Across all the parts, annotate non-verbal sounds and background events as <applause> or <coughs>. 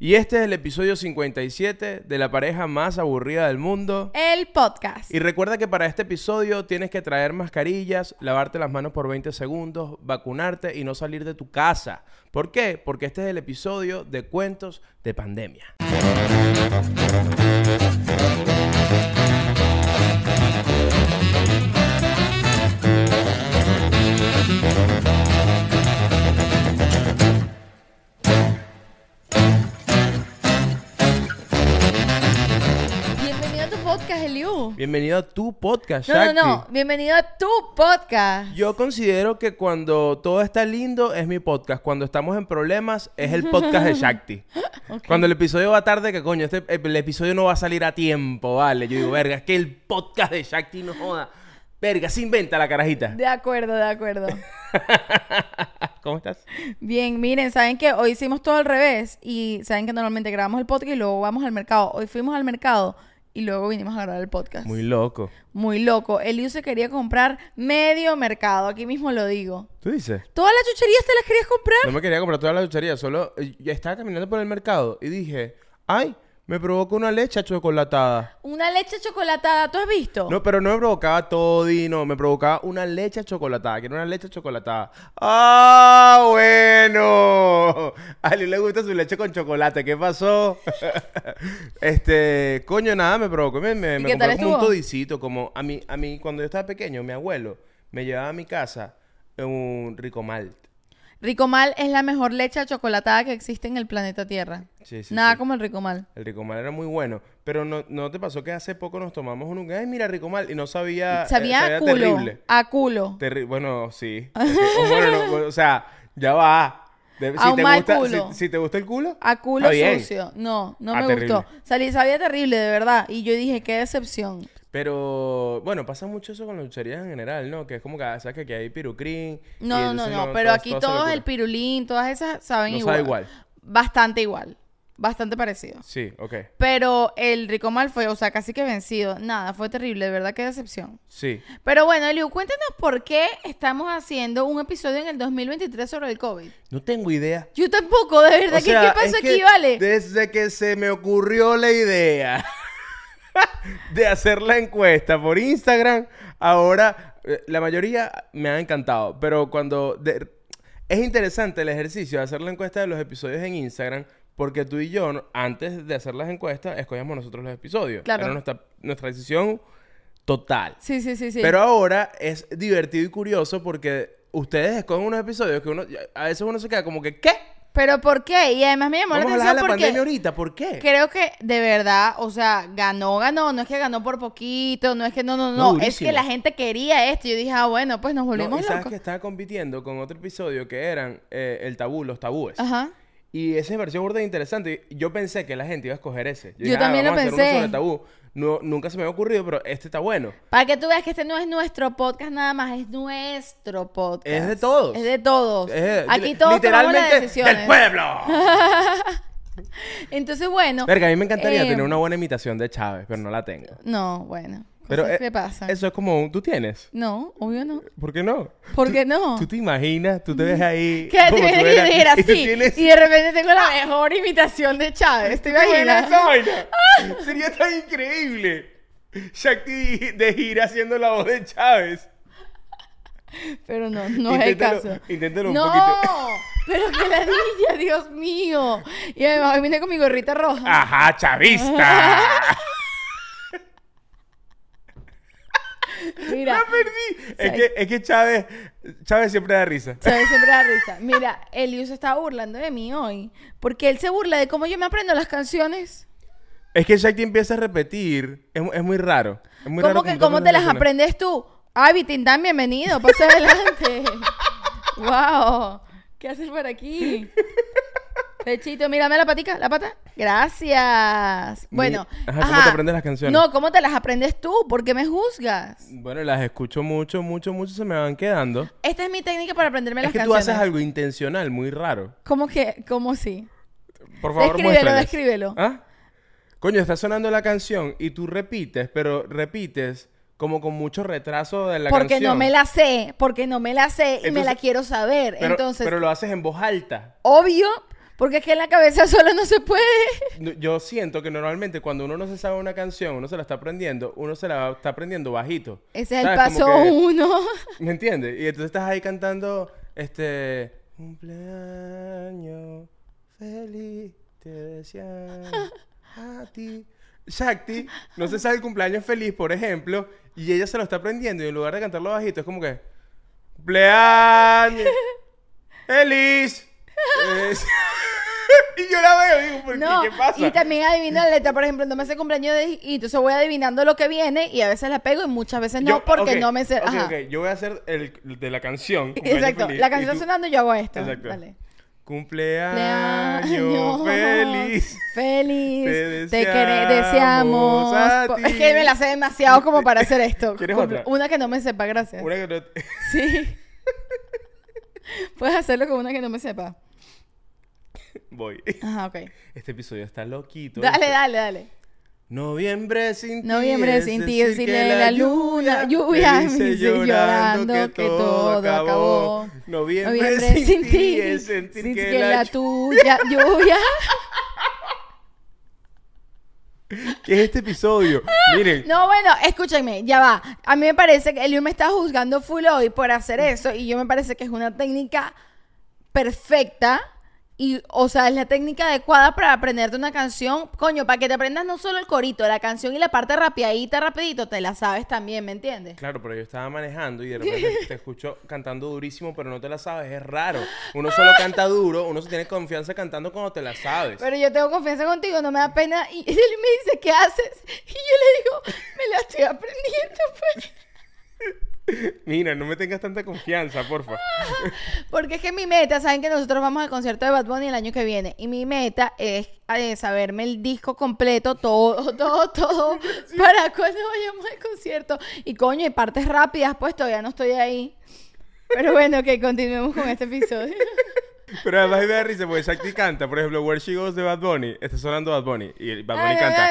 Y este es el episodio 57 de la pareja más aburrida del mundo. El podcast. Y recuerda que para este episodio tienes que traer mascarillas, lavarte las manos por 20 segundos, vacunarte y no salir de tu casa. ¿Por qué? Porque este es el episodio de cuentos de pandemia. Bienvenido a tu podcast, No, no, Shakti. no. Bienvenido a tu podcast. Yo considero que cuando todo está lindo es mi podcast. Cuando estamos en problemas es el podcast de Shakti. <laughs> Cuando el episodio va tarde, que coño, este, el episodio no va a salir a tiempo, ¿vale? Yo digo, verga, es que el podcast de Shakti no joda. Verga, se inventa la carajita. De acuerdo, de acuerdo. <laughs> ¿Cómo estás? Bien, miren, saben que hoy hicimos todo al revés y saben que normalmente grabamos el podcast y luego vamos al mercado. Hoy fuimos al mercado y luego vinimos a grabar el podcast. Muy loco. Muy loco. Eliu se quería comprar medio mercado, aquí mismo lo digo. ¿Tú dices? ¿Todas las chucherías te las querías comprar? No me quería comprar toda la chuchería, solo eh, ya estaba caminando por el mercado y dije, ay, me provoca una leche chocolatada. Una leche chocolatada, ¿tú has visto? No, pero no me provocaba todino, me provocaba una leche chocolatada, que era una leche chocolatada. ¡Ah, bueno! A Liu le gusta su leche con chocolate, ¿qué pasó? <laughs> este, coño, nada, me provocó, me, me, ¿Y me qué tal como un todicito, como a mí, a mí, cuando yo estaba pequeño, mi abuelo me llevaba a mi casa un rico malt. Ricomal es la mejor leche chocolatada que existe en el planeta Tierra. Sí, sí, Nada sí. como el Ricomal. El Ricomal era muy bueno, pero no, ¿no te pasó que hace poco nos tomamos un... Ay, mira, Ricomal, y no sabía... eh, Sabía a culo. terrible. A culo. Terri- bueno, sí. <laughs> Que- o, bueno, no, o sea, ya va. De- A un mal gusta, culo. Si, si te gusta el culo, A culo sucio. No, no Ah, me terrible. gustó. Salí, sabía terrible, de verdad. Y yo dije, qué decepción. Pero, bueno, pasa mucho eso con las lucherías en general, ¿no? Que es como que, ah, sabes que aquí hay pirucrín. No, no, no. Pero aquí todo todos el pirulín, todas esas saben No igual. sabe igual. Bastante igual. Bastante parecido. Sí, ok. Pero el Ricomal fue, o sea, casi que vencido. Nada, fue terrible, de verdad, qué decepción. Sí. Pero bueno, Eliu, cuéntanos por qué estamos haciendo un episodio en el 2023 sobre el COVID. No tengo idea. Yo tampoco, de verdad. O ¿qué- sea, ¿Qué, pasó es que aquí, vale? Desde que se me ocurrió la idea <laughs> de hacer la encuesta por Instagram, ahora eh, la mayoría me ha encantado. Pero cuando. de- es interesante el ejercicio de hacer la encuesta de los episodios en Instagram. Porque tú y yo, antes de hacer las encuestas, escogíamos nosotros los episodios. Claro. Era nuestra, nuestra decisión total. Sí, sí, sí, sí. Pero ahora es divertido y curioso porque ustedes escogen unos episodios que uno. A veces uno se queda como que, ¿qué? ¿Pero por qué? Y además me llamó la Vamos a de atención la porque pandemia ahorita, ¿por qué? creo que de verdad, o sea, ganó, ganó. No es que ganó por poquito, no es que no, no, No, no. es que la gente quería esto. Yo dije, ah, bueno, pues nos No, volvimos y sabes locos. que estaba compitiendo con otro episodio que eran eh, el tabú, los tabúes. Ajá. Y ese me pareció burda interesante. Yo pensé que la gente iba a escoger ese. Yo dije, "Ah, también lo vamos a hacer uno pensé. sobre tabú. No, nunca se me había ocurrido, pero este está bueno. Para que tú veas que este no es nuestro podcast nada más, es nuestro podcast. Es de todos. Es de todos. Es, Aquí todos tomamos las literalmente decisiones. del pueblo. <laughs> Entonces, bueno. Verga, a mí me encantaría eh, tener una buena imitación de Chávez, pero no la tengo. No, bueno. Pero Cosas eh, que pasan. eso es como un- tú tienes. No, obvio no. ¿Por qué no? ¿Por qué no? Tú te imaginas, tú te ves ahí. <laughs> Que te vienes y dijera <laughs> y así. tienes- Y de repente tengo la <laughs> mejor imitación de Chávez. ¿Te ¿Te imaginas vaina? Sería tan increíble. Shakti de gira haciendo la voz de Chávez. Pero no, no es el caso. inténtalo un no, poquito. pero que la niña, Dios mío. Y además vine con mi gorrita roja. ¡Ajá, chavista! Mira, ¡La perdí! Es que, es que Chávez, Chávez siempre da risa. Chávez siempre da risa. Mira, Eliu se estaba burlando de mí hoy. Porque él se burla de cómo yo me aprendo las canciones. Es que Shakti empieza a repetir. Es, es muy raro. Es muy raro ¿Cómo que tú cómo te las aprendes aprendes tú? Ay, Vitindán, bienvenido. Pasa adelante. <laughs> wow. ¿Qué haces por aquí? <laughs> Pechito, mírame la patica, la pata. Gracias. Mi- Bueno. Ajá, ¿cómo te aprendes las canciones? No, ¿cómo te las aprendes tú? ¿Por qué me juzgas? Bueno, las escucho mucho, mucho, mucho. Se me van quedando. Esta es mi técnica para aprenderme Es las que tú canciones. haces algo intencional, muy raro. ¿Cómo que? ¿Cómo sí? Por favor, Descríbelo, muéstrales. descríbelo. ¿Ah? Coño, está sonando la canción y tú repites, pero repites como con mucho retraso de la porque canción. no me la sé, porque no me la sé y me la quiero saber. Pero, Entonces, pero lo haces en voz alta. obvio, Porque es que en la cabeza <laughs> solo no se puede. Yo siento que normalmente cuando uno no se sabe una canción, uno se la está aprendiendo, uno se la está aprendiendo bajito. Ese es el paso que- uno. <laughs> ¿Me entiendes? Y entonces estás ahí cantando, este, cumpleaños feliz, te deseamos <laughs> a ti. Shakti no se sabe el cumpleaños feliz, por ejemplo, y ella se lo está aprendiendo y en lugar de cantarlo bajito es como que, cumpleaños feliz. Es- <laughs> y yo la veo y digo, ¿por qué? No, ¿Qué pasa? y también adivino la letra, por ejemplo, no me sé cumpleaños de... Y entonces voy adivinando lo que viene y a veces la pego y muchas veces no Yo- porque no me sé... ok, Ajá. ok, Yo voy a hacer el de la canción. Exacto, feliz, la canción tú- sonando y yo hago esto. Exacto. Dale. Cumpleaños feliz. <laughs> Feliz. Te deseamos deseamos. a po- ti. Es que me la sé demasiado como para hacer esto. <laughs> ¿Quieres Cumple- otra? Una que no me sepa, gracias. Una que no- Sí. Puedes hacerlo con una que no me sepa. <laughs> Voy. Ajá, ok. Este episodio está loquito. Dale, ¿viste? dale, dale. Noviembre sin ti. Noviembre es sin ti, decirle que la luna, lluvia, <laughs> me dice llorando que todo acabó. Noviembre, sin, ti es sentir sin que, que la, la tuya, <laughs> lluvia. ¿Qué es este episodio? Miren. No, bueno, escúchenme, ya va. A mí me parece que Eliu me está juzgando full hoy por hacer eso y yo me parece que es una técnica perfecta y, o sea, es la técnica adecuada para aprenderte una canción, coño, para que te aprendas no solo el corito, la canción y la parte rapiadita, rapidito, te la sabes también, ¿me entiendes? Claro, pero yo estaba manejando y de repente te escucho <laughs> cantando durísimo, pero no te la sabes. Es raro. Uno solo canta duro, uno se tiene confianza cantando cuando te la sabes. Pero yo tengo confianza contigo, no me da pena. Y <laughs> él me dice, ¿qué haces? Y yo le digo, me la estoy aprendiendo, pues. <laughs> <laughs> Mira, no me tengas tanta confianza, porfa. <laughs> Porque es que mi meta, saben que nosotros vamos al concierto de Bad Bunny el año que viene. Y mi meta es eh, saberme el disco completo, todo, <laughs> todo, todo, para cuando vayamos al concierto. Y coño, y partes rápidas, pues todavía no estoy ahí. Pero bueno, que continuemos con este episodio. Pero además me da risa porque Shakti canta, por ejemplo, Where She Goes de Bad Bunny. Está sonando Bad Bunny. Y Bad Bunny canta.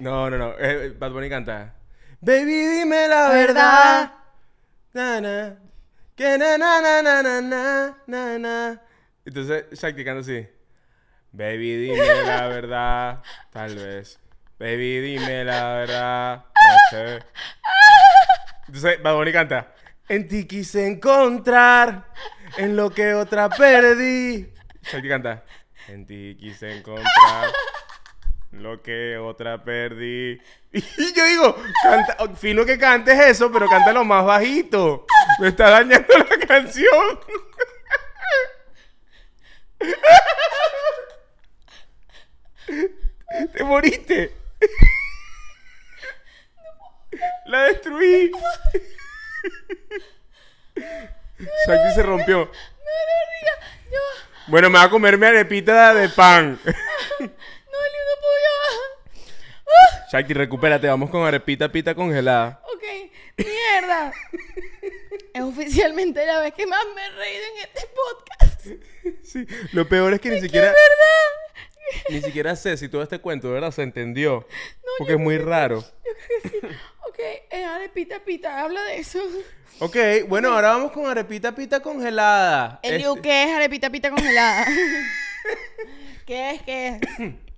No, no, no. eh, Bad Bunny canta. Baby, dime la verdad. Na, na. Que na, na, na, na, na, na, na, na. Entonces Shakti canta así. Baby, dime la verdad. Tal vez. Baby, dime la verdad. No sé. Entonces Bad Bunny canta. En ti quise encontrar en lo que otra perdí. Shakti canta. En ti quise encontrar lo que otra perdí. Y yo digo, canta, oh, fino que cantes eso, pero cántalo más bajito. Me está dañando la canción. Te moriste. La destruí. Shakti se rompió. Bueno, me va a comer mi arepita de pan. No, no podía. <laughs> Shakti, recupérate. Vamos con arepita pita congelada. Ok, mierda. es oficialmente la vez que más me he reído en este podcast. Sí, lo peor es que ni siquiera, ¿Verdad? ni siquiera sé si todo este cuento verdad se entendió. porque es muy raro. Yo creo que sí. Ok, eh, arepita pita, habla de eso. Ok, bueno, ahora vamos con arepita pita congelada. Eliu, Este, ¿qué es arepita pita congelada? <laughs> ¿Qué es? ¿Qué es? <coughs>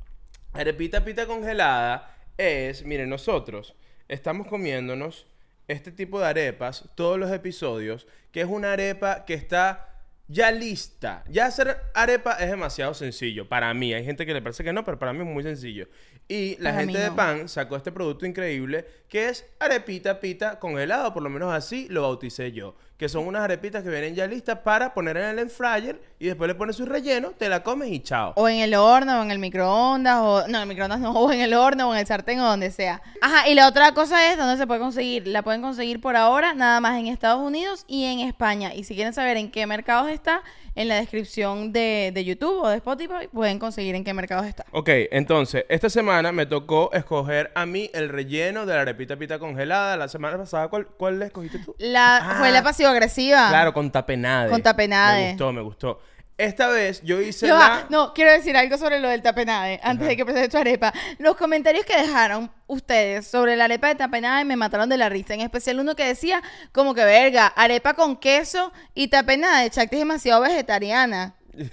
arepita pita congelada es, miren, nosotros estamos comiéndonos este tipo de arepas todos los episodios, que es una arepa que está ya lista. Ya hacer arepa es demasiado sencillo para mí. Hay gente que le parece que no, pero para mí es muy sencillo. Y la Para gente de pan sacó este producto increíble que es arepita pita congelado, por lo menos así lo bauticé yo. Que son unas arepitas que vienen ya listas para poner en el fryer y después le pones su relleno, te la comes y chao. O en el horno, o en el microondas, o... No, en el microondas no, <laughs> o en el horno, o en el sartén, o donde sea. Ajá, y la otra cosa es dónde se puede conseguir. La pueden conseguir por ahora nada más en Estados Unidos y en España. Y si quieren saber en qué mercados está, en la descripción de, de YouTube o de Spotify pueden conseguir en qué mercados está. Ok, entonces, esta semana me tocó escoger a mí el relleno de la arepita pita congelada. La semana pasada, ¿cuál, cuál le escogiste tú? La, Ah, fue la pasivo-agresiva. Claro, con tapenade. Con tapenade. Me gustó, me gustó. Esta vez yo hice la... No, quiero decir algo sobre lo del tapenade, antes de que presentes tu arepa. Los comentarios que dejaron ustedes sobre la arepa de tapenade me mataron de la risa. En especial uno que decía, como que verga, arepa con queso y tapenade. Chacti es demasiado vegetariana. <laughs>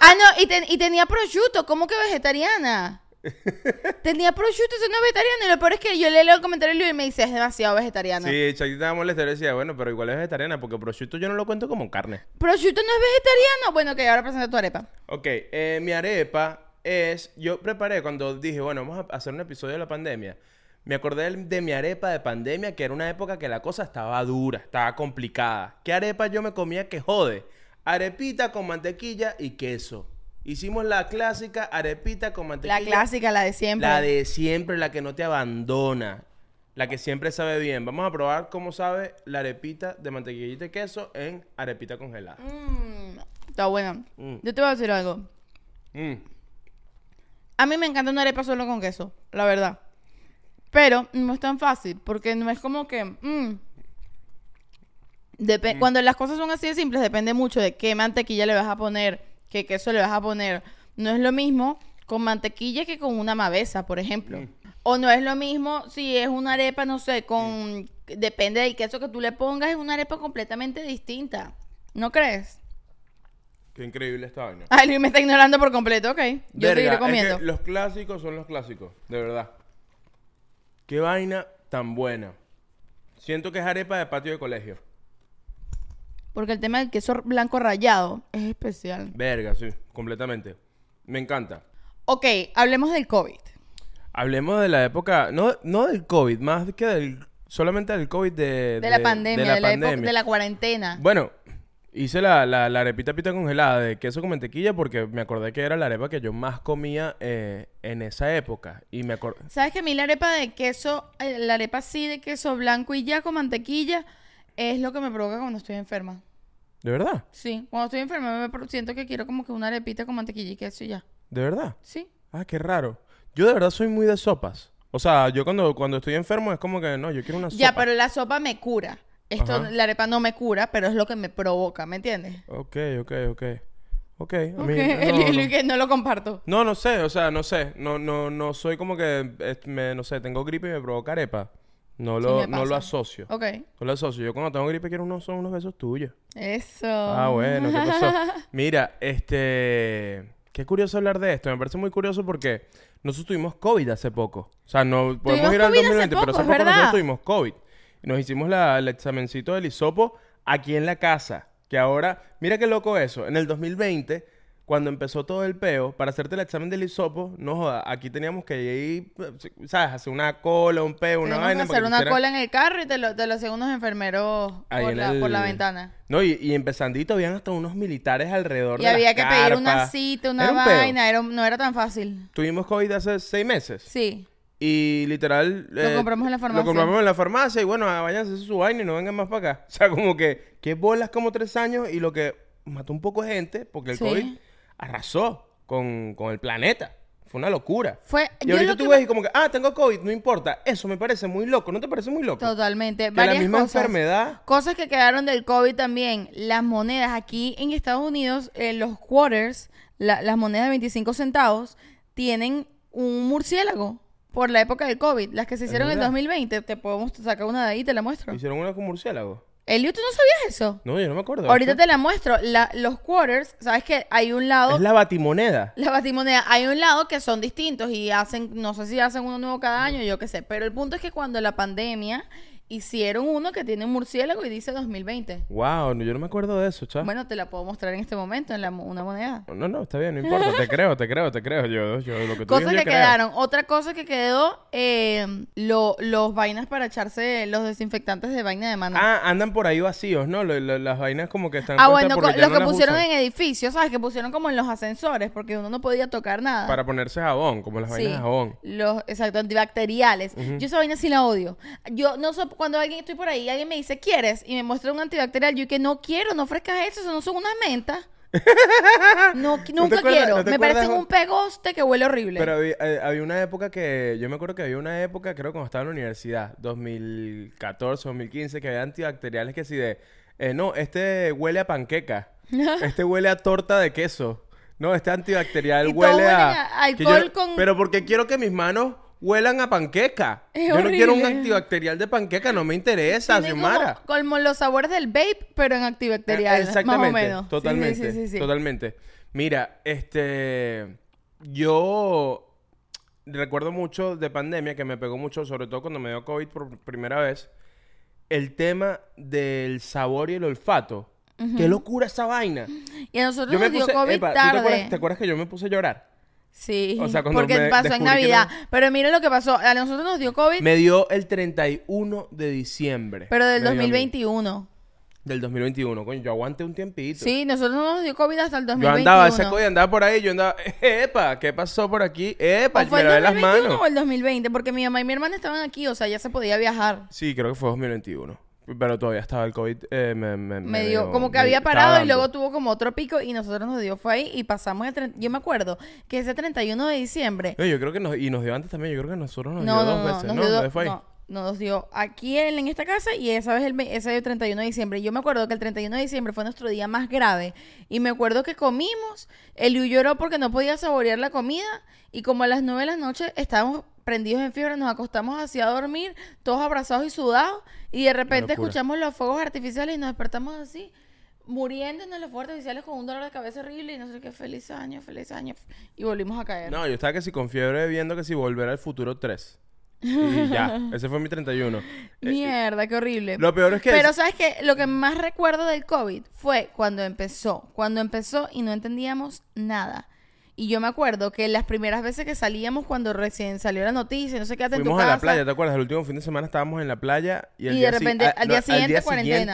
Ah, no, y, ten- y tenía prosciutto, ¿cómo que vegetariana? <laughs> tenía prosciutto, eso no es vegetariano. Y lo peor es que yo le leo el comentario y me dice, es demasiado vegetariana. Sí, Chaquita estaba molesta y le decía, bueno, pero igual es vegetariana porque prosciutto yo no lo cuento como carne. ¿Prosciutto no es vegetariano? Bueno, que ahora presenta tu arepa. Ok, eh, mi arepa es. Yo preparé cuando dije, bueno, vamos a hacer un episodio de la pandemia. Me acordé de mi arepa de pandemia, que era una época que la cosa estaba dura, estaba complicada. ¿Qué arepa yo me comía que jode? Arepita con mantequilla y queso. Hicimos la clásica arepita con mantequilla. La clásica, la de siempre. La de siempre, la que no te abandona. La que siempre sabe bien. Vamos a probar cómo sabe la arepita de mantequillita y queso en arepita congelada. Mm, está buena. Mm. Yo te voy a decir algo. Mm. A mí me encanta una arepa solo con queso, la verdad. Pero no es tan fácil, porque no es como que... mm, depe- Cuando las cosas son así de simples, depende mucho de qué mantequilla le vas a poner, qué queso le vas a poner. No es lo mismo con mantequilla que con una mavesa, por ejemplo. O no es lo mismo si es una arepa, no sé, con... Depende del queso que tú le pongas, es una arepa completamente distinta. ¿No crees? Qué increíble esta vaina. Ay, Luis me está ignorando por completo, ok. Yo Verga, seguiré es que los clásicos son los clásicos, de verdad. Qué vaina tan buena. Siento que es arepa de patio de colegio. Porque el tema del queso blanco rallado es especial. Verga, sí, completamente. Me encanta. Ok, hablemos del COVID. Hablemos de la época, no, no del COVID, más que del, solamente del COVID de, De, la pandemia, de la, época- pandemia. de la cuarentena. Bueno, hice la, la, la arepita pita congelada de queso con mantequilla porque me acordé que era la arepa que yo más comía eh, en esa época. Y me acordé... ¿Sabes que a mí la arepa de queso, eh, la arepa así de queso blanco y ya con mantequilla, es lo que me provoca cuando estoy enferma? ¿De verdad? Sí, cuando estoy enferma me siento que quiero como que una arepita con mantequilla y queso y ya. ¿De verdad? Sí. Ah, qué raro. Yo de verdad soy muy de sopas. O sea, yo cuando, cuando estoy enfermo es como que no, yo quiero una sopa. Ya, pero la sopa me cura. Esto, Ajá. la arepa no me cura, pero es lo que me provoca, ¿me entiendes? Ok, ok, ok. Ok, a mí... el- no, que no lo comparto. No, no sé, o sea, no sé. No, no, no soy como que, eh, me, no sé, tengo gripe y me provoca arepa. No lo, no lo asocio. Ok. No lo asocio. Yo cuando tengo gripe quiero unos, son unos besos tuyos. Eso. Ah, bueno, ¿qué pasó? <laughs> Mira, este... Qué curioso hablar de esto. Me parece muy curioso porque nosotros tuvimos COVID hace poco. O sea, no podemos ir al COVID hace 2020, pero hace poco nosotros verdad. tuvimos COVID. Y nos hicimos la- el examencito del hisopo aquí en la casa. Que ahora, mira qué loco eso. En el 2020, cuando empezó todo el peo, para hacerte el examen del hisopo, no joda, aquí teníamos que ir, ¿sabes? Hacer una cola, un peo, una vaina. hacer una cola en el carro y te lo, te lo hacen unos enfermeros Ahí por en la, por la el- ventana. No, y, y empezandito habían hasta unos militares alrededor Y de había las que pedir una cita, una Era un peo. vaina, era, no era tan fácil. Tuvimos COVID hace seis meses. Sí. Y literal... Lo compramos en la farmacia. Lo compramos en la farmacia y bueno, ah, váyanse su vaina y no vengan más para acá. <laughs> O sea, como que... Que bolas como tres años y lo que mató un poco de gente porque el Sí. COVID arrasó con, con el planeta. Fue una locura. Fue, Y yo ahorita tú que ves y como que, ah, tengo COVID, no importa. Eso me parece muy loco. ¿No te parece muy loco? Totalmente. Que la misma cosas. enfermedad... Cosas que quedaron del COVID también. Las monedas aquí en Estados Unidos, eh, los quarters, la- las monedas de 25 centavos, tienen un murciélago por la época del COVID. Las que se hicieron en verdad? 2020, te podemos sacar una de ahí y te la muestro. Hicieron una con murciélago. Elio, ¿tú no sabías eso? No, yo no me acuerdo. Ahorita te la muestro. La- los quarters, ¿sabes que Hay un lado... Es la batimoneda. <laughs> La batimoneda, hay un lado que son distintos y hacen, no sé si hacen uno nuevo cada año, yo qué sé, pero el punto es que cuando la pandemia hicieron uno que tiene un murciélago y dice 2020. Wow, yo no me acuerdo de eso, chaval. Bueno, te la puedo mostrar en este momento en la, una moneda. No, no, está bien, no importa. Te creo, te creo, te creo. Yo, yo lo que tú Cosas digas, que yo creo. quedaron. Otra cosa que quedó, eh, lo- los vainas para echarse los desinfectantes de vaina de mano. Ah, andan por ahí vacíos, ¿no? Lo- lo- las vainas como que están Ah, bueno, no que pusieron usan. en edificios, ¿sabes? Que pusieron como en los ascensores, porque uno no podía tocar nada. Para ponerse jabón, como las vainas Sí, de jabón. Los, exacto, antibacteriales. Yo esa vaina sí la odio. Yo no sé, cuando alguien estoy por ahí, alguien me dice, ¿quieres? Y me muestra un antibacterial, yo que no quiero, no ofrezcas eso, eso no son unas mentas. <laughs> no, nunca acuerdas- quiero. no me parecen un pegoste que huele horrible. Pero había, eh, había una época que... Yo me acuerdo que había una época, creo cuando estaba en la universidad, 2014, 2015, que había antibacteriales que sí de... eh, no, este huele a panqueca. <laughs> este huele a torta de queso. No, este antibacterial huele a... a que alcohol con- Pero porque quiero que mis manos huelan a panqueca. Es Yo no quiero un antibacterial de panqueca, no me interesa, Tiene Xiomara. como los sabores del vape, pero en antibacterial. Eh, Exactamente. Más o menos. Sí, Totalmente. Sí, sí, sí. Totalmente. Mira, este. Yo recuerdo mucho de pandemia que me pegó mucho, sobre todo cuando me dio COVID por primera vez. El tema del sabor y el olfato. ¡Qué locura esa vaina! Y a nosotros Yo me nos dio puse. COVID epa, ¿tú tarde. te, acuerdas, te acuerdas que yo me puse a llorar? Sí, O sea, porque pasó en Navidad. no- Pero mira lo que pasó. A nosotros nos dio COVID, Me dio el 31 de diciembre. pero del Me dio a mí. 2021. Del 2021. Coño, yo aguanté un tiempito. Sí, nosotros no nos dio COVID hasta el Yo 2021. andaba, ese coño andaba por ahí, yo andaba, <laughs> epa, ¿qué pasó por aquí? Epa, ¿O fue me el las 2021 manos. o el 2020? Porque mi mamá y mi hermana estaban aquí, o sea, ya se podía viajar. Sí, creo que fue 2021. Pero todavía estaba el COVID. eh, me, me, Me dio, como que me había parado y luego tuvo como otro pico y nosotros nos dio, fue ahí y pasamos el... tre- Yo me acuerdo que ese 31 de diciembre... No, yo creo que nos, y nos dio antes también, yo creo que nosotros nos No, dio no, dos veces. nos No, dio, fue ahí. no, nos dio aquí en, en esta casa y esa vez el, ese el 31 de diciembre. Yo me acuerdo que el 31 de diciembre fue nuestro día más grave y me acuerdo que comimos, Eliu lloró porque no podía saborear la comida y como a las 9 de la noche estábamos prendidos en fiebre, nos acostamos así a dormir, todos abrazados y sudados y de repente escuchamos los fuegos artificiales y nos despertamos así. Muriéndonos los fuegos artificiales con un dolor de cabeza horrible y no sé qué, feliz año, feliz año. Y volvimos a caer. No, yo estaba que si con fiebre viendo que si volver al futuro 3. Y <laughs> ya, ese fue mi 31. Eh, Mierda, qué horrible. Lo peor es que... Pero sabes que lo que más recuerdo del COVID fue cuando empezó, cuando empezó y no entendíamos nada. Y yo me acuerdo que las primeras veces que salíamos cuando recién salió la noticia, no sé qué, en tu Fuimos a la casa, playa, ¿te acuerdas? El último fin de semana estábamos en la playa y, el Y día de repente, ah, al día siguiente, siguiente,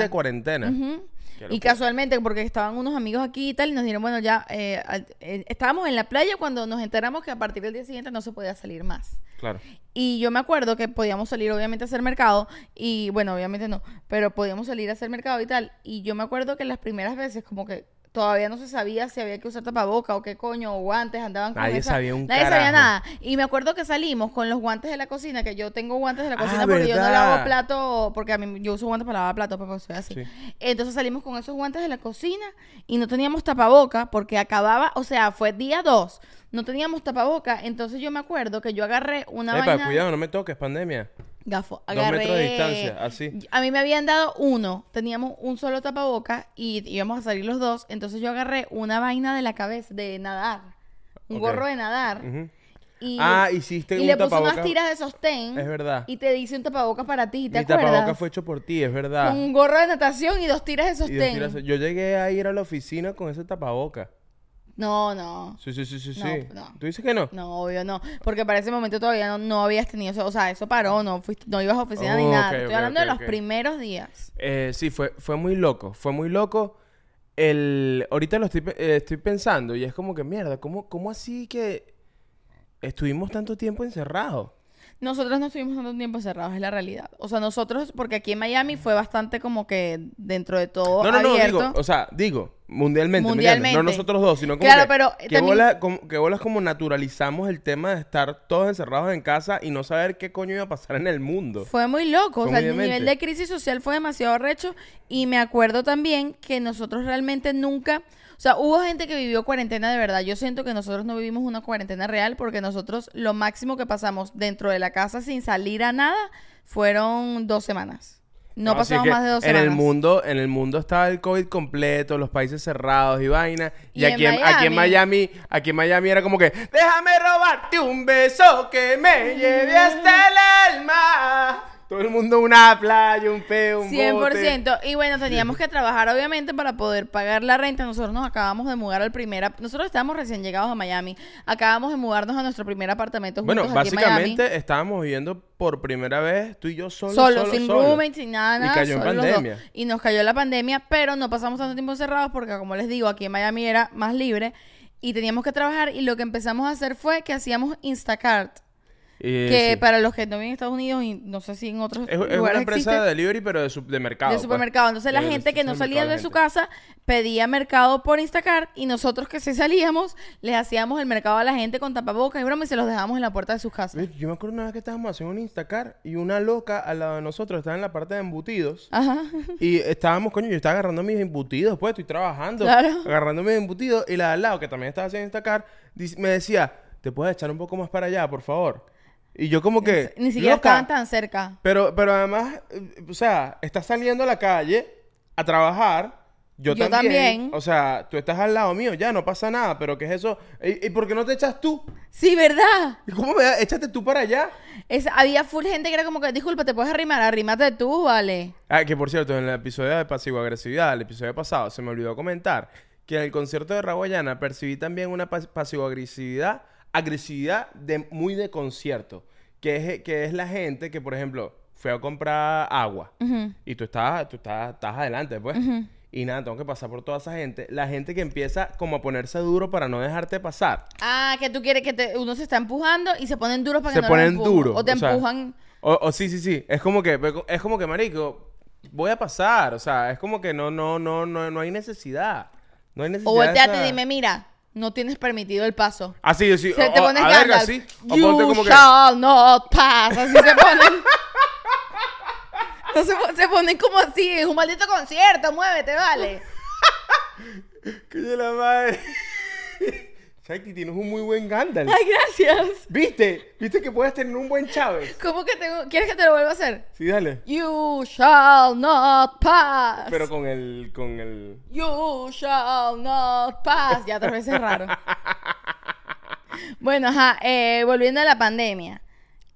cuarentena. cuarentena. Ujú. Qué Y casualmente, porque estaban unos amigos aquí y tal, y nos dijeron, bueno, ya, eh, al- eh, estábamos en la playa cuando nos enteramos que a partir del día siguiente no se podía salir más. Claro. Y yo me acuerdo que podíamos salir obviamente a hacer mercado y bueno, obviamente no, pero podíamos salir a hacer mercado y tal. Y yo me acuerdo que las primeras veces como que todavía no se sabía si había que usar tapaboca o qué coño o guantes, andaban con Nadie esa- sabía un Nadie sabía nada. Y me acuerdo que salimos con los guantes de la cocina, que yo tengo guantes de la Ah, cocina porque yo no lavo plato, porque a mí yo uso guantes para lavar plato, porque soy así. Sí. Entonces salimos con esos guantes de la cocina y no teníamos tapaboca porque acababa, o sea, fue día 2. No teníamos tapaboca, entonces yo me acuerdo que yo agarré una Epa, vaina cuidado, no me toques, pandemia. Gafo, Dos agarré. metros de distancia, así. A mí me habían dado uno, teníamos un solo tapaboca y íbamos a salir los dos. Entonces yo agarré una vaina de la cabeza de nadar, un gorro de nadar. Ujú. Y, Ah, hiciste y un le puse tapaboca. unas tiras de sostén. Es verdad. Y te dice un tapabocas para ti, ¿te Mi acuerdas? tapaboca fue hecho por ti, es verdad. Con un gorro de natación y dos tiras de dos sostén. tiras- Yo llegué a ir a la oficina con ese tapaboca. No, no. Sí, sí, sí, sí, No, sí. no. ¿Tú dices que no? No, obvio no. Porque para ese momento todavía no, no habías tenido eso. O sea, eso paró, no fuiste, no ibas a oficina ni nada. ok, Te Estoy hablando de los primeros días. Eh, sí, fue, fue muy loco. Fue muy loco. El... Ahorita lo estoy, eh, estoy pensando y es como que, mierda, ¿cómo, ¿cómo así que estuvimos tanto tiempo encerrados? Nosotros no estuvimos tanto tiempo encerrados, es la realidad. O sea, nosotros, porque aquí en Miami fue bastante como que dentro de todo No, no, no, abierto. digo, o sea, digo, mundialmente. Mundialmente. No nosotros dos, sino como Claro, que, pero que, también- bolas, como, que bolas como naturalizamos el tema de estar todos encerrados en casa y no saber qué coño iba a pasar en el mundo. Fue muy loco, Fue o sea, el nivel de crisis social fue demasiado recho y me acuerdo también que nosotros realmente nunca, o sea, hubo gente que vivió cuarentena de verdad. Yo siento que nosotros no vivimos una cuarentena real porque nosotros lo máximo que pasamos dentro de la casa sin salir a nada fueron dos semanas. No, pasamos más de dos en semanas. el mundo, en el mundo estaba el COVID completo, los países cerrados y vaina. Y, Y en aquí, en, aquí en Miami, aquí en Miami era como que, déjame robarte un beso que me lleve hasta el alma. Todo el mundo una playa, un peo, un bote. 100%. Y bueno, teníamos que trabajar obviamente para poder pagar la renta. Nosotros nos acabamos de mudar al primer... Nosotros estábamos recién llegados a Miami. Acabamos de mudarnos a nuestro primer apartamento juntos Bueno, aquí en Miami. básicamente estábamos viviendo por primera vez tú y yo solos. Solo, solo, sin solo. sin nada, Y nada. cayó en pandemia. Y nos cayó la pandemia, pero no pasamos tanto tiempo encerrados porque, como les digo, aquí en Miami era más libre y teníamos que trabajar. Y lo que empezamos a hacer fue que hacíamos Instacart. Y, que sí. para los que no viven en Estados Unidos y no sé si en otros es, es lugares una empresa existe, de delivery, pero de, su- de mercado. de pues. supermercado. Entonces la gente que no salía de su casa pedía mercado por Instacart y nosotros que sí salíamos les hacíamos el mercado a la gente con tapabocas y broma y se los dejábamos en la puerta de sus casas. Yo me acuerdo una vez que estábamos haciendo un Instacar y una loca al lado de nosotros estaba en la parte de embutidos. Ajá. Y estábamos, coño, yo estaba agarrando mis embutidos, pues estoy trabajando. Claro. Agarrando mis embutidos. Y la de al lado, que también estaba haciendo Instacar, dice- me decía, ¿te puedes echar un poco más para allá, por favor? Y yo como que... Ni siquiera loca, estaban tan cerca. Pero, pero además, eh, o sea, estás saliendo a la calle a trabajar. Yo, Yo también. también. O sea, tú estás al lado mío, ya no pasa nada. Pero ¿qué es eso? ¿Y, y por qué no te echas tú? Sí, ¿verdad? ¿Y ¿Cómo me da? Échate tú para allá. Es- había full gente que era como que, disculpa, ¿te puedes arrimar? Arrímate tú, vale. Ah, que por cierto, en el episodio de pasivo-agresividad, el episodio pasado, se me olvidó comentar que en el concierto de Raguayana percibí también una pas- pasivo-agresividad, agresividad de, muy de concierto. Que es, que es la gente que, por ejemplo, fue a comprar agua y tú estás, tú estás, estás adelante, pues. Y nada, tengo que pasar por toda esa gente. La gente que empieza como a ponerse duro para no dejarte pasar. Ah, que tú quieres que te- uno se está empujando y se ponen duros para se que no ponen lo duros. O te empujan. O, o sí, sí, sí. Es como que, es como que, marico, voy a pasar. O sea, es como que no, no, no, no, no hay necesidad. No hay necesidad. O volteate esa- y dime, mira, no tienes permitido el paso. Ah, sí, sí. Se o- te pones Gandalf. sí. O You ponte como que. shall not pass. Así se ponen. Pon- se ponen como así. Es un maldito concierto. Muévete, vale. <laughs> ¡Coño la madre! Shakti, tienes un muy buen Gandalf. Ay, gracias. ¿Viste? ¿Viste que puedes tener un buen Chávez? ¿Cómo que tengo? ¿Quieres que te lo vuelva a hacer? Sí, dale. You shall not pass. Pero con el, con el... You shall not pass. Ya tres veces raro. Bueno, ajá, eh, volviendo a la pandemia.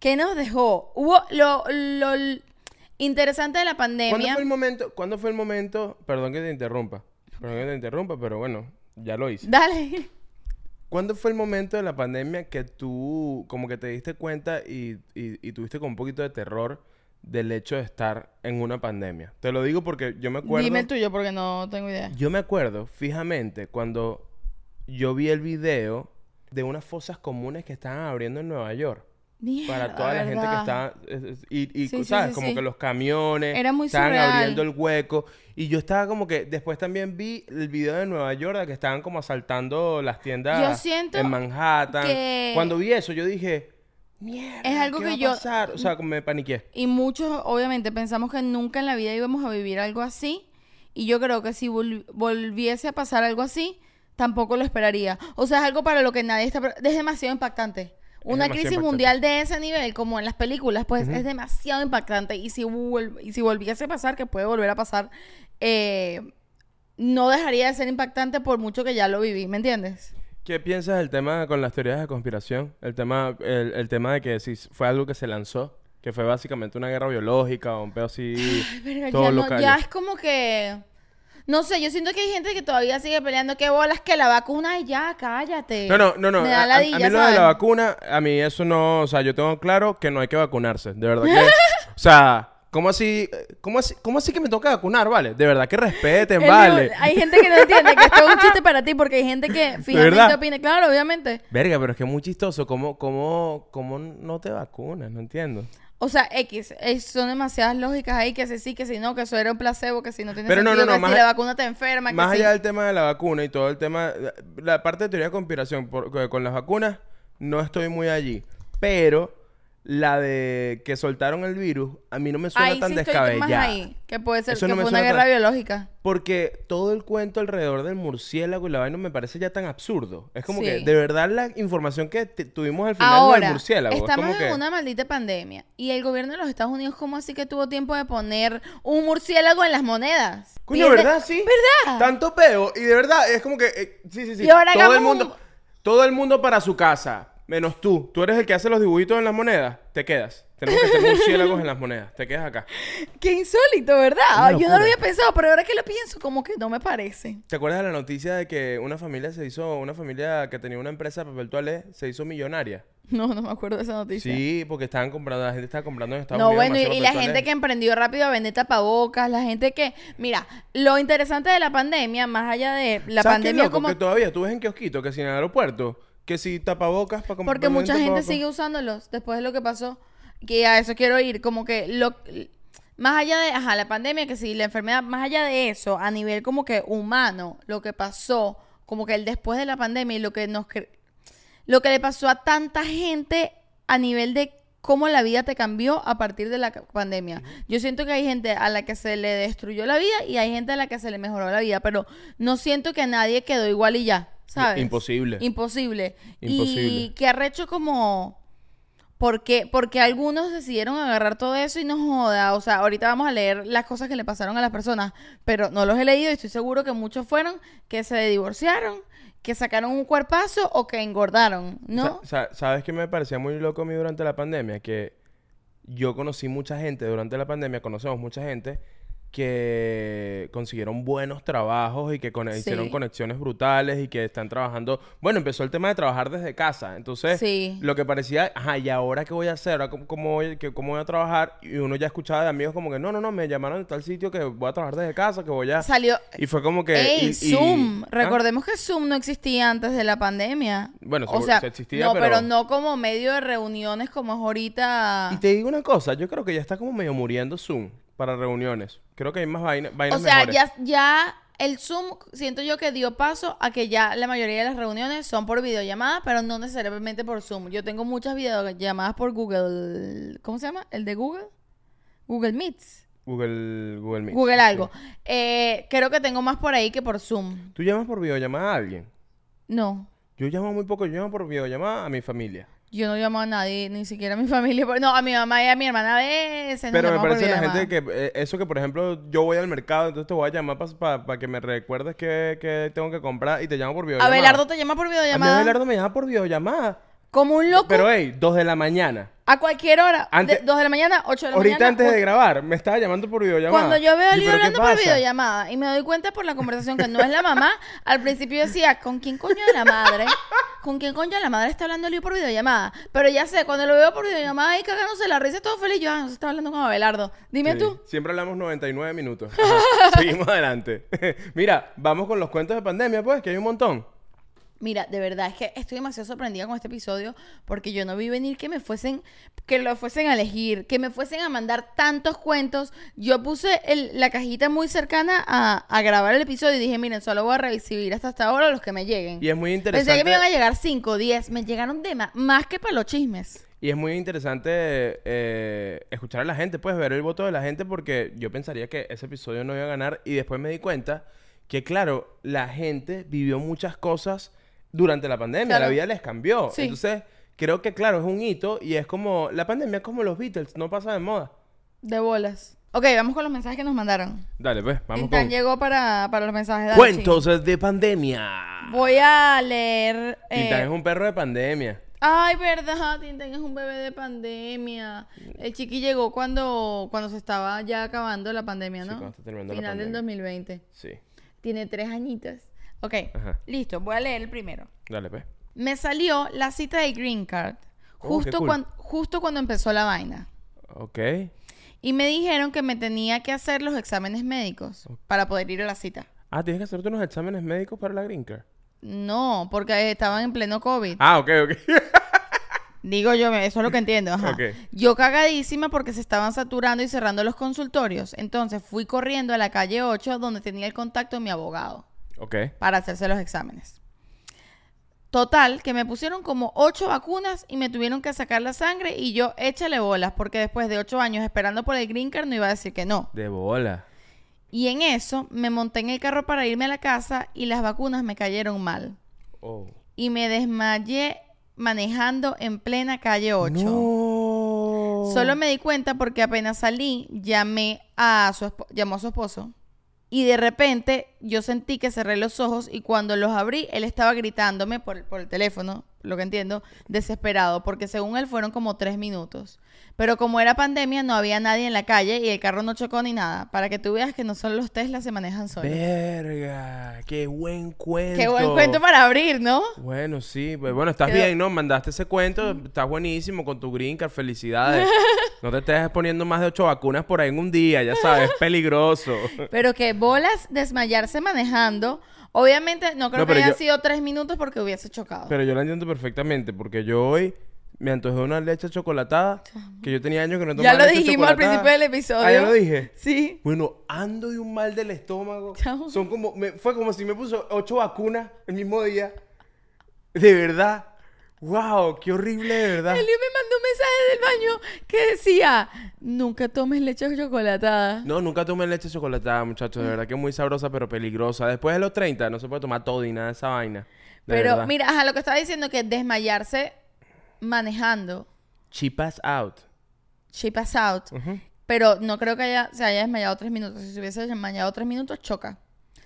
¿Qué nos dejó? Hubo lo, lo l- interesante de la ¿Cuándo pandemia. fue el momento? ¿Cuándo fue el momento? Perdón que te interrumpa. Perdón que te interrumpa, pero bueno, ya lo hice. Dale. ¿Cuándo fue el momento de la pandemia que tú como que te diste cuenta y, y- y tuviste con un poquito de terror del hecho de estar en una pandemia? Te lo digo porque yo me acuerdo... Dime el tuyo porque no tengo idea. Yo me acuerdo fijamente cuando yo vi el video de unas fosas comunes que estaban abriendo en Nueva York. Para toda la gente que estaba... es- es- Y, y, Sí, ¿sabes? sí, como que los camiones Era muy estaban surreal. abriendo el hueco. Y yo estaba como que... Después también vi el video de Nueva York de que estaban como asaltando las tiendas en Manhattan. que- Cuando vi eso, yo dije... Mierda, Es algo ¿qué que va a yo- pasar?". O sea, me paniqué. Y muchos, obviamente, pensamos que nunca en la vida íbamos a vivir algo así. Y yo creo que si vol- volviese a pasar algo así, tampoco lo esperaría. O sea, es algo para lo que nadie está... Es demasiado impactante. Una crisis mundial de ese nivel, como en las películas, pues es demasiado impactante. Y si, y si volviese a pasar, que puede volver a pasar, eh, no dejaría de ser impactante por mucho que ya lo viví, ¿me entiendes? ¿Qué piensas del tema con las teorías de conspiración? El tema, el, el tema de que si fue algo que se lanzó, que fue básicamente una guerra biológica o un pedo así, Ay, verga, todo ya, no- local. ya es como que... No sé, yo siento que hay gente que todavía sigue peleando que bolas que la vacuna y ya, cállate. No, no, no, no. Me A, da a- a ladilla, mí lo de la vacuna, a mí eso no, o sea, yo tengo claro que no hay que vacunarse, de verdad que, o sea, ¿cómo así, cómo así, cómo así que me toca vacunar, vale? De verdad que respeten, El vale. hay gente que no entiende que esto es un chiste para ti porque hay gente que <laughs> fijamente opina. Claro, obviamente. Verga, pero es que es muy chistoso, ¿cómo, cómo, cómo no te vacunas? No entiendo. O sea, X, eh, son demasiadas lógicas ahí que si sí, que si no, que eso era un placebo, que si no tiene Pero sentido, no, no, que más si la vacuna te enferma, Más que sí. allá del tema de la vacuna y todo el tema, la parte de teoría de conspiración por- con las vacunas, no estoy muy allí. Pero la de que soltaron el virus, a mí no me suena Ahí tan sí estoy más descabellada. ahí, que puede ser Eso que no me fue una guerra tan- biológica. Porque todo el cuento alrededor del murciélago y la vaina me parece ya tan absurdo. Es como Sí. que, de verdad, la información que tuvimos al final del Ahora, murciélago. es estamos como en que... una maldita pandemia y el gobierno de los Estados Unidos, ¿cómo así que tuvo tiempo de poner un murciélago en las monedas? Coño, Pierde- ¿verdad? Sí. ¿Verdad? Tanto peo. Y de verdad, es como que... eh, sí, sí, sí. Y ahora todo el mundo... un- Todo el mundo para su casa. Menos tú. Tú eres el que hace los dibujitos en las monedas. Te quedas. Tenemos que tener <laughs> murciélagos en las monedas. Te quedas acá. Qué insólito, ¿verdad? Yo no lo había pensado, pero ahora que lo pienso, como que no me parece. ¿Te acuerdas de la noticia de que una familia se hizo... Una familia que tenía una empresa de papel toalé se hizo millonaria? No, no me acuerdo de esa noticia. Sí, porque estaban comprando... La gente estaba comprando en Estados No, Unidos bueno, y, la gente que emprendió rápido a vender tapabocas, la gente que... Mira, lo interesante de la pandemia, más allá de la ¿Sabes qué pandemia loco? como... Que todavía tú ves en kiosquito que si en el aeropuerto... Que si tapabocas para comprar... Porque mucha gente sigue usándolos después de lo que pasó. Que a eso quiero ir. Como que lo... Más allá de... Ajá, la pandemia, que sí, la enfermedad, más allá de eso, a nivel como que humano, lo que pasó, como que el después de la pandemia y lo que nos... Lo que le pasó a tanta gente a nivel de cómo la vida te cambió a partir de la pandemia. Yo siento que hay gente a la que se le destruyó la vida y hay gente a la que se le mejoró la vida, pero no siento que nadie quedó igual y ya, ¿sabes? Imposible. Imposible. Y Imposible. que arrecho como... Porque, porque algunos decidieron agarrar todo eso y no joda. O sea, ahorita vamos a leer las cosas que le pasaron a las personas, pero no los he leído y estoy seguro que muchos fueron que se divorciaron, que sacaron un cuerpazo o que engordaron, ¿no? Sa- ¿Sabes qué me parecía muy loco a mí durante la pandemia? Que yo conocí mucha gente durante la pandemia, conocemos mucha gente que consiguieron buenos trabajos y que Sí. hicieron conexiones brutales y que están trabajando. Bueno, empezó el tema de trabajar desde casa. Entonces, Sí. lo que parecía, ajá, ¿y ahora qué voy a hacer? ¿Ahora cómo, cómo voy, cómo voy a trabajar? Y uno ya escuchaba de amigos como que, no, no, no, me llamaron de tal sitio que voy a trabajar desde casa, que voy a... Salió. Y fue como que... ¡Ey, y- y- Zoom! ¿Ah? Recordemos que Zoom no existía antes de la pandemia. Bueno, o sea, existía, no, pero- pero... no como medio de reuniones como es ahorita. Y te digo una cosa, yo creo que ya está como medio muriendo Zoom para reuniones. Creo que hay más vaina- O vainas sea, mejores. ya, ya el Zoom siento yo que dio paso a que ya la mayoría de las reuniones son por videollamada, pero no necesariamente por Zoom. Yo tengo muchas videollamadas por Google. ¿Cómo se llama? ¿El de Google? Google Meets. Google, Google Meet. Google sí. algo. Eh, creo que tengo más por ahí que por Zoom. ¿Tú llamas por videollamada a alguien? No. Yo llamo muy poco, yo llamo por videollamada a mi familia. Yo no llamo a nadie, ni siquiera a mi <laughs> familia. No, a mi mamá y a mi hermana a veces. Pero me parece la gente videollamada. que... eh, eso que, por ejemplo, yo voy al mercado, entonces te voy a llamar para que me recuerdes que, que tengo que comprar y te llamo por videollamada. Abelardo te llama por A mí videollamada. Abelardo me llama por videollamada. Como un loco. Pero, hey, dos de la mañana. a cualquier hora. Antes- de, dos de la mañana, ocho de la Ahorita mañana. antes un- de grabar, me estaba llamando por videollamada. Cuando yo veo a ¿Y Leo pero qué hablando por videollamada y me doy cuenta por la conversación que no es la mamá, al principio decía, ¿con quién coño de la madre? ¿Con quién coño de la madre está hablando Leo por videollamada? Pero ya sé, cuando lo veo por videollamada y cagándose la risa, todo feliz, yo, ah, no se está hablando con Abelardo. Dime Sí, tú. Siempre hablamos 99 minutos. Ajá, <laughs> Seguimos adelante. <laughs> Mira, vamos con los cuentos de pandemia, pues, que hay un montón. Mira, de verdad es que estoy demasiado sorprendida con este episodio porque yo no vi venir que me fuesen, que lo fuesen a elegir, que me fuesen a mandar tantos cuentos. Yo puse el- la cajita muy cercana a, a grabar el episodio y dije, miren, solo voy a recibir hasta hasta ahora los que me lleguen. Y es muy interesante. Pensé que me iban a llegar 5, 10, me llegaron de ma- más que para los chismes. Y es muy interesante eh, escuchar a la gente, pues, ver el voto de la gente, porque yo pensaría que ese episodio no iba a ganar. Y después me di cuenta que, claro, la gente vivió muchas cosas durante la pandemia. Claro. La vida les cambió. Sí. Entonces, creo que, claro, es un hito y es como. La pandemia es como los Beatles, no pasa de moda. De bolas. Ok, vamos con los mensajes que nos mandaron. Dale, pues, vamos Tintán con. llegó para, para los mensajes. dale, Cuentos de pandemia. Voy a leer... eh, Tintán es un perro de pandemia. Ay, verdad, Tintin es un bebé de pandemia. El chiqui llegó cuando, cuando se estaba ya acabando la pandemia, Sí, ¿no? cuando está terminando la Final del pandemia. 2020. Sí. Tiene tres añitos. Ok, Ajá. listo, voy a leer el primero. Dale, pues. Me salió la cita de Green Card Oh, justo, qué cool. cuan- justo cuando empezó la vaina. Ok. Y me dijeron que me tenía que hacer los exámenes médicos para poder ir a la cita. Ah, tienes que hacerte unos exámenes médicos para la Green Card. No, porque estaban en pleno COVID. Ah, ok, ok. <laughs> Digo yo, eso es lo que entiendo. Ajá. Ok. Yo cagadísima porque se estaban saturando y cerrando los consultorios. Entonces fui corriendo a la calle 8 donde tenía el contacto de mi abogado ok. para hacerse los exámenes. Total, que me pusieron como ocho vacunas y me tuvieron que sacar la sangre y yo échale bolas porque después de ocho años esperando por el green card no iba a decir que no. De bola. Y en eso me monté en el carro para irme a la casa y las vacunas me cayeron mal. Oh. Y me desmayé manejando en plena calle 8. No. Solo me di cuenta porque apenas salí, llamé a su llamó a su esposo. Y de repente yo sentí que cerré los ojos y cuando los abrí, él estaba gritándome por, por el teléfono, lo que entiendo, desesperado, porque según él fueron como tres minutos. Pero como era pandemia, no había nadie en la calle y el carro no chocó ni nada. Para que tú veas que no solo los Tesla se manejan solos. Verga. Qué buen cuento. Qué buen cuento para abrir, ¿no? Bueno, sí. Pues, bueno, estás Quedó- bien, ¿no? Mandaste ese cuento. Estás buenísimo con tu green card. Felicidades. <laughs> no te estés poniendo más de ocho vacunas por ahí en un día. Ya sabes, es peligroso. <laughs> Pero que bolas desmayarse manejando. Obviamente no creo No, que hayan yo- sido tres minutos porque hubiese chocado. Pero yo lo entiendo perfectamente. Porque yo hoy me antojé una leche chocolatada. Que yo tenía años que no tomaba ya lo leche dijimos al principio del episodio. Ah, ya lo dije. Sí. Bueno, ando de un mal del estómago. Chamo. Son como, me- fue como si me puso ocho vacunas el mismo día. De verdad. Wow, qué horrible, de verdad. Elio me mandó un mensaje del baño que decía, nunca tomes leche chocolatada. No, nunca tomé leche chocolatada, muchachos. De verdad que es muy sabrosa, pero peligrosa. Después de los 30 no se puede tomar todo y nada de esa vaina. De Pero verdad. mira, ajá, lo que estaba diciendo que desmayarse manejando. She passed out. She pass out. Pero no creo que haya, se haya desmayado tres minutos. Si se hubiese desmayado tres minutos, choca.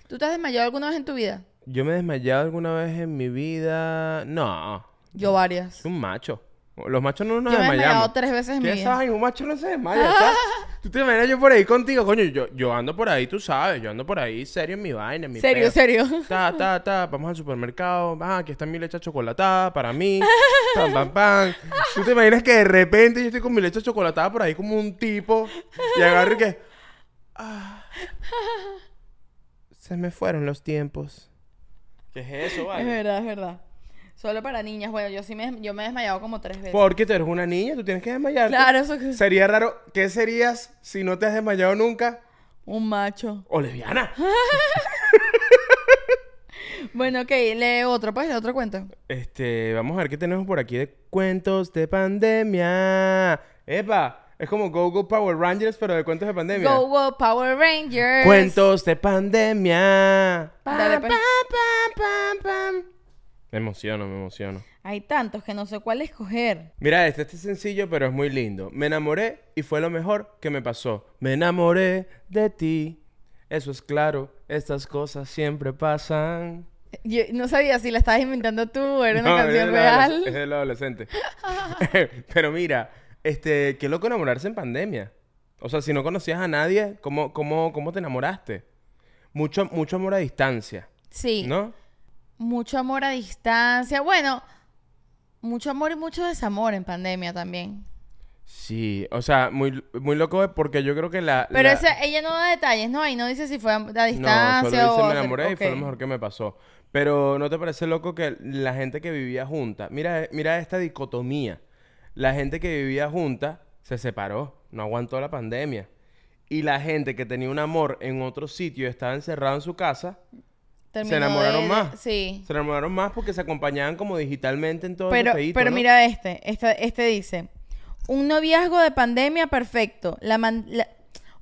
¿Tú te has desmayado alguna vez en tu vida? Yo me he desmayado alguna vez en mi vida. No, Yo varias. un macho. Los machos no nos Yo me he desmayado desmayamos. tres veces en mi ¿Qué vida. sabes? Un macho no se desmaya. <laughs> ¿sabes? Tú te imaginas yo por ahí contigo, coño. Yo, yo ando por ahí, tú sabes. Yo ando por ahí serio en mi vaina, en mi Serio, serio. Ta, ta, ta, vamos al supermercado. Ah, aquí está mi leche chocolatada para mí. <laughs> Pam, pam, pam. Tú te imaginas que de repente yo estoy con mi leche chocolatada por ahí como un tipo y agarro y que. ah, se me fueron los tiempos. ¿Qué es eso, Es vale? verdad, es verdad. Solo para niñas. Bueno, yo sí me, yo me he desmayado como tres veces. Porque tú eres una niña, tú tienes que desmayarte. Claro, eso que... Sería raro. ¿Qué serías si no te has desmayado nunca? Un macho. O lesbiana. <laughs> Bueno, ok, lee otro, pues, lee otro cuento. Este, vamos a ver qué tenemos por aquí de cuentos de pandemia. Epa, es como Go Go Power Rangers, pero de cuentos de pandemia. Go, go, Power Rangers. Cuentos de pandemia. Dale, pues. Pam, pam, pam. Me emociono, me emociono. Hay tantos que no sé cuál escoger. Mira, este, este es sencillo, pero es muy lindo. Me enamoré y fue lo mejor que me pasó. Me enamoré de ti. Eso es claro, estas cosas siempre pasan. Yo no sabía si la estabas inventando tú o era una No, canción es real. Es del adolescente. <laughs> <laughs> Pero mira, este, qué loco enamorarse en pandemia. O sea, si no conocías a nadie, ¿cómo, cómo, cómo te enamoraste? Mucho, mucho amor a distancia, Sí. ¿no? Mucho amor a distancia. Bueno, mucho amor y mucho desamor en pandemia también. Sí, o sea, muy, muy loco porque yo creo que la... Pero la- ella no da detalles, ¿no? Ahí no dice si fue a a No, distancia solo dice o... me enamoré y fue lo mejor que me pasó. Pero ¿no te parece loco que la gente que vivía junta, mira, mira esta dicotomía. La gente que vivía junta se separó, no aguantó la pandemia. Y la gente que tenía un amor en otro sitio estaba encerrado en su casa, Terminó enamoraron de- más. Sí. se enamoraron más porque se acompañaban como digitalmente en todo Pero, ese feíto, pero ¿no? mira este, este, este dice, un noviazgo de pandemia perfecto. La man- la-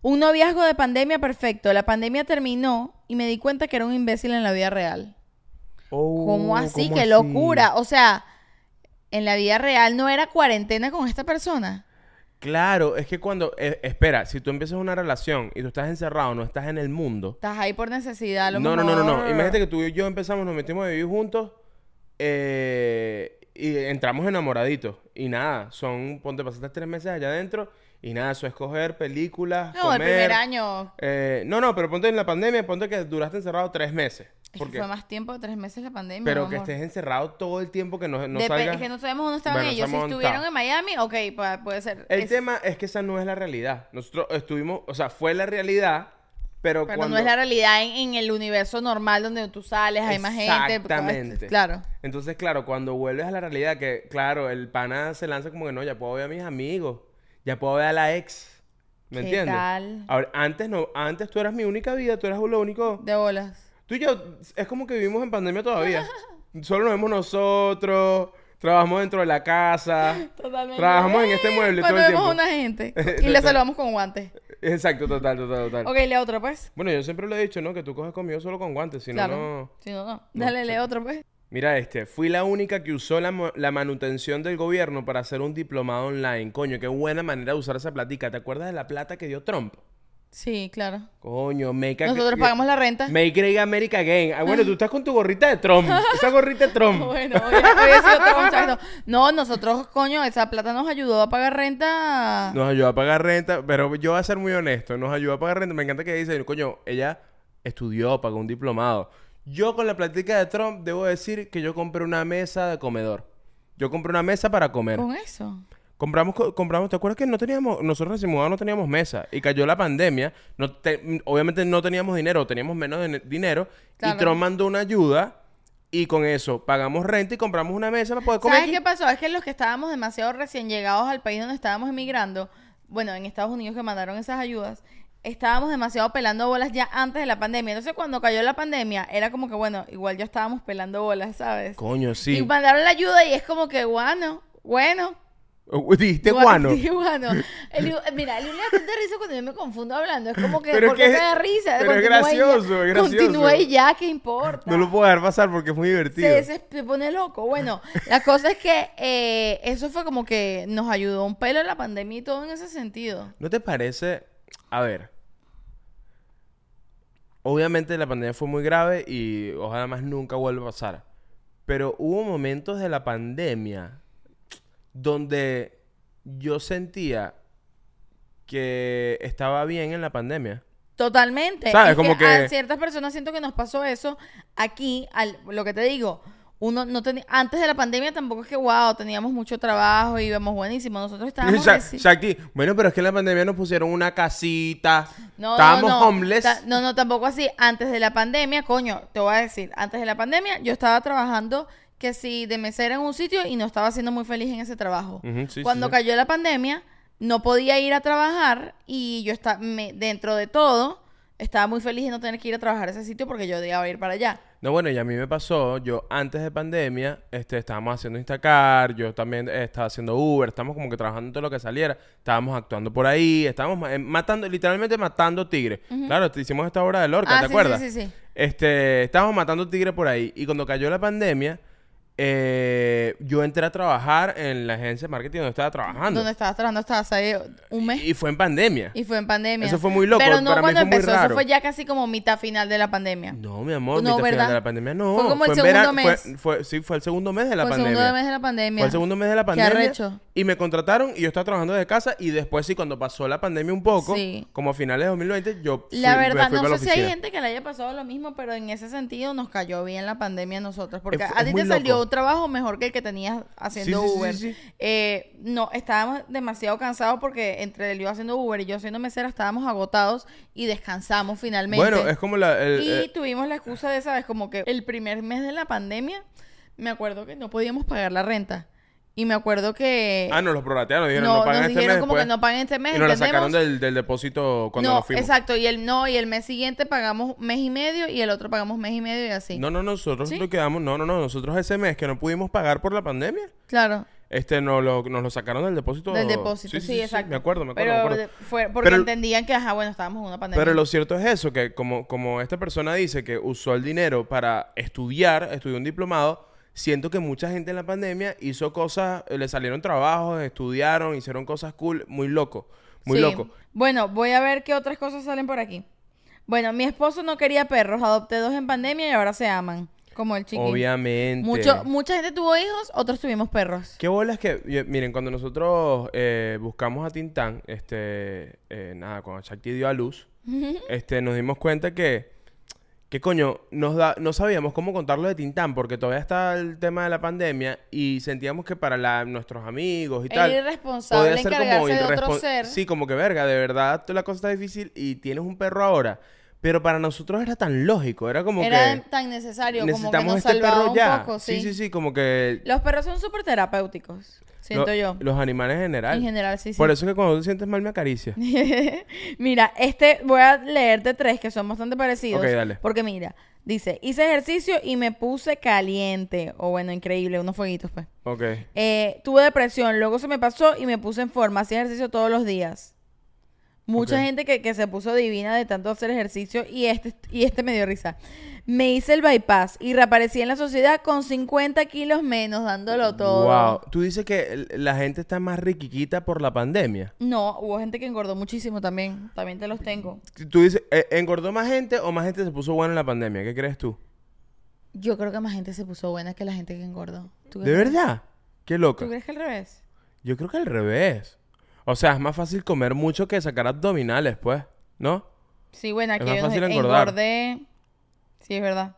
un noviazgo de pandemia perfecto. La pandemia terminó y me di cuenta que era un imbécil en la vida real. Oh, ¿Cómo así? ¿cómo ¡Qué así? locura! O sea, en la vida real no era cuarentena con esta persona. Claro, es que cuando... eh, espera, si tú empiezas una relación y tú estás encerrado, no estás en el mundo, Estás ahí por necesidad, a lo No, no, no, no, no. Imagínate que tú y yo empezamos, nos metimos a vivir juntos eh, y entramos enamoraditos. Y nada, son, ponte, pasaste tres meses allá adentro y nada, eso es coger películas, No, comer. el primer año. eh, no, no, pero ponte en la pandemia, ponte que duraste encerrado tres meses. Es que Porque, fue más tiempo tres meses la pandemia. pero que estés encerrado todo el tiempo que no, no salgas. Es que no sabemos dónde estaban Bueno, ellos. Si estuvieron en Miami, ok, pa- puede ser. El Es- tema es que esa no es la realidad. Nosotros estuvimos, o sea, fue la realidad, pero, Pero cuando... no es la realidad en, en el universo normal donde tú sales, hay más gente. Exactamente. Claro. Entonces, claro, cuando vuelves a la realidad, que claro, el pana se lanza como que no, ya puedo ver a mis amigos, ya puedo ver a la ex. ¿Me ¿Qué entiendes? tal? Ahora, antes no, antes tú eras mi única vida, tú eras lo único. De bolas. Tú y yo, es como que vivimos en pandemia todavía. <laughs> Solo nos vemos nosotros, trabajamos dentro de la casa. Totalmente. Trabajamos en este mueble Cuando todo el vemos tiempo. una gente <laughs> y le saludamos con guantes. Exacto, total, total, total. Ok, lee otro, pues. Bueno, yo siempre lo he dicho, ¿no? Que tú coges conmigo solo con guantes, si claro. no, no... Si no, no. Dale, lee otro, pues. Mira este, fui la única que usó la, la manutención del gobierno para hacer un diplomado online. Coño, qué buena manera de usar esa platica. ¿Te acuerdas de la plata que dio Trump? Sí, claro. Coño, make a- Nosotros pagamos la renta. Make Great America Again. Ah, bueno, tú <laughs> estás con tu gorrita de Trump. Esa gorrita de Trump. Bueno, hoy, hoy sido. No, nosotros, coño, esa plata nos ayudó a pagar renta. Nos ayudó a pagar renta, pero yo voy a ser muy honesto. Nos ayudó a pagar renta. Me encanta que dice, coño, ella estudió, pagó un diplomado. Yo con la plática de Trump debo decir que yo compré una mesa de comedor. Yo compré una mesa para comer. Con eso. Compramos, co- compramos, ¿te acuerdas que no teníamos, nosotros recién mudados no teníamos mesa y cayó la pandemia, no te- obviamente no teníamos dinero, teníamos menos de- dinero Claro. y Trump mandó una ayuda y con eso pagamos renta y compramos una mesa para poder comer. ¿Sabes aquí. qué pasó? Es que los que estábamos demasiado recién llegados al país donde estábamos emigrando, bueno, en Estados Unidos que mandaron esas ayudas, estábamos demasiado pelando bolas ya antes de la pandemia. Entonces, cuando cayó la pandemia, era como que, bueno, igual ya estábamos pelando bolas, ¿sabes? Coño, Y sí. mandaron la ayuda y es como que, bueno, bueno. Uh, Dijiste Gua- guano. <laughs> Guano. El- mira, el da tanta risa cuando yo me confundo hablando. Es como que, Pero es ¿por qué que- te da risa? pero es y gracioso, es gracioso. Continúa y ya, ¿qué importa? No lo puedo dejar pasar porque es muy divertido. se, se, se pone loco. Bueno, la cosa es que eh, eso fue como que nos ayudó un pelo la pandemia y todo en ese sentido. ¿No te parece? A ver. Obviamente la pandemia fue muy grave y ojalá más nunca vuelva a pasar. Pero hubo momentos de la pandemia donde yo sentía que estaba bien en la pandemia. Totalmente. ¿Sabes? Es Como a que- ciertas personas siento que nos pasó eso aquí, al, lo que te digo. Uno no tenía, antes de la pandemia tampoco es que wow, teníamos mucho trabajo y íbamos buenísimo. Nosotros estábamos Sha- Shakti, bueno, pero es que en la pandemia nos pusieron una casita. No, estábamos no, no. homeless. Ta- no, no, tampoco así. Antes de la pandemia, coño, te voy a decir, antes de la pandemia yo estaba trabajando que si de mesera en un sitio y no estaba siendo muy feliz en ese trabajo. Sí, Cuando sí, sí. cayó la pandemia, no podía ir a trabajar y yo estaba, dentro de todo, estaba muy feliz de no tener que ir a trabajar a ese sitio porque yo odiaba ir para allá. No, bueno, y a mí me pasó, yo antes de pandemia, este, estábamos haciendo Instacar, yo también eh, estaba haciendo Uber, estábamos como que trabajando todo lo que saliera, estábamos actuando por ahí, estábamos eh, matando, literalmente matando tigres. Claro, hicimos esta obra de Lorca, Ah, ¿te sí, acuerdas? sí, sí, sí. Este, estábamos matando tigres por ahí, y cuando cayó la pandemia, eh, yo entré a trabajar en la agencia de marketing donde estaba trabajando. Donde estabas trabajando hasta hace un mes. Y, y fue en pandemia. Y fue en pandemia. Eso fue muy loco, Pero no para mí cuando muy empezó, eso fue ya casi como mitad final de la pandemia. No, mi amor, No, mitad final ¿verdad? de la pandemia no. Fue como el segundo fue- mes. fue- sí, fue el segundo mes de la fue el pandemia. segundo mes de la pandemia. Fue el segundo mes de la Qué pandemia. arrecho. Y me contrataron y yo estaba trabajando desde casa. Y después, sí, cuando pasó la pandemia un poco, Sí. como a finales de 2020, yo fui, La me verdad, fui no para sé la si hay gente que le haya pasado lo mismo, pero en ese sentido nos cayó bien la pandemia a nosotros. Porque Es- a ti te salió. Un trabajo mejor que el que tenías haciendo Sí, Uber. sí, sí. Eh, no, estábamos demasiado cansados porque entre él iba haciendo Uber y yo haciendo mesera estábamos agotados y descansamos finalmente. Bueno, es como la... el- y eh, tuvimos la excusa de, ¿sabes? Como que el primer mes de la pandemia, me acuerdo que no podíamos pagar la renta. Y me acuerdo que... ah, no, los prorratearon. Dijeron, no, no, pagan nos este dijeron mes como después. que no paguen este mes, Y nos ¿entendemos? sacaron del, del depósito cuando no, nos fuimos. exacto. Y el no, y el mes siguiente pagamos mes y medio y el otro pagamos mes y medio y así. No, no, nosotros ¿Sí? lo quedamos... No, no, no. Nosotros ese mes que no pudimos pagar por la pandemia, Claro, este, nos lo, nos lo sacaron del depósito... del depósito, sí, exacto. Me acuerdo, me acuerdo, Pero me acuerdo. fue porque Pero- entendían que, ajá, bueno, estábamos en una pandemia. Pero lo cierto es eso, que como, como esta persona dice que usó el dinero para estudiar, estudió un diplomado, siento que mucha gente en la pandemia hizo cosas, eh, le salieron trabajos, estudiaron, hicieron cosas cool, muy loco, muy Sí. loco. Bueno, voy a ver qué otras cosas salen por aquí. Bueno, mi esposo no quería perros, adopté dos en pandemia y ahora se aman, como el chiquito. Obviamente. Mucho, mucha gente tuvo hijos, otros tuvimos perros. Qué bolas que, miren, cuando nosotros eh, buscamos a Tintán, este, eh, nada, cuando Shakti dio a luz, <laughs> este, nos dimos cuenta que, que coño, nos da, no sabíamos cómo contarlo de Tintán, porque todavía está el tema de la pandemia y sentíamos que para la- nuestros amigos y Era tal. irresponsable encargarse de otro irrespon- ser. Sí, como que verga, de verdad la cosa está difícil y tienes un perro ahora. Pero para nosotros era tan lógico, era como Era que tan necesario, como que nos este perro un ya. poco, sí, sí. sí, sí, como que Los perros son súper terapéuticos, siento lo- yo. Los animales en general. En general, sí, sí. Por eso es que cuando te sientes mal me acaricia. <laughs> mira, este, voy a leerte tres que son bastante parecidos. Ok, dale. Porque mira, dice, hice ejercicio y me puse caliente. O bueno, increíble, unos fueguitos, pues. Ok. Eh, tuve depresión, luego se me pasó y me puse en forma. Hacía ejercicio todos los días. Mucha gente que, que se puso divina de tanto hacer ejercicio y este, y este me dio risa. Me hice el bypass y reaparecí en la sociedad con 50 kilos menos, dándolo todo. Wow. Tú dices que la gente está más riquiquita por la pandemia. No, hubo gente que engordó muchísimo también. También te los tengo. Tú dices, eh, ¿engordó más gente o más gente se puso buena en la pandemia? ¿Qué crees tú? Yo creo que más gente se puso buena que la gente que engordó. ¿Tú ¿De crees? verdad? Qué loca. ¿Tú crees que al revés? Yo creo que al revés. O sea, es más fácil comer mucho que sacar abdominales, pues. ¿No? Sí, bueno, aquí más yo fácil engordar. engordé. Sí, es verdad.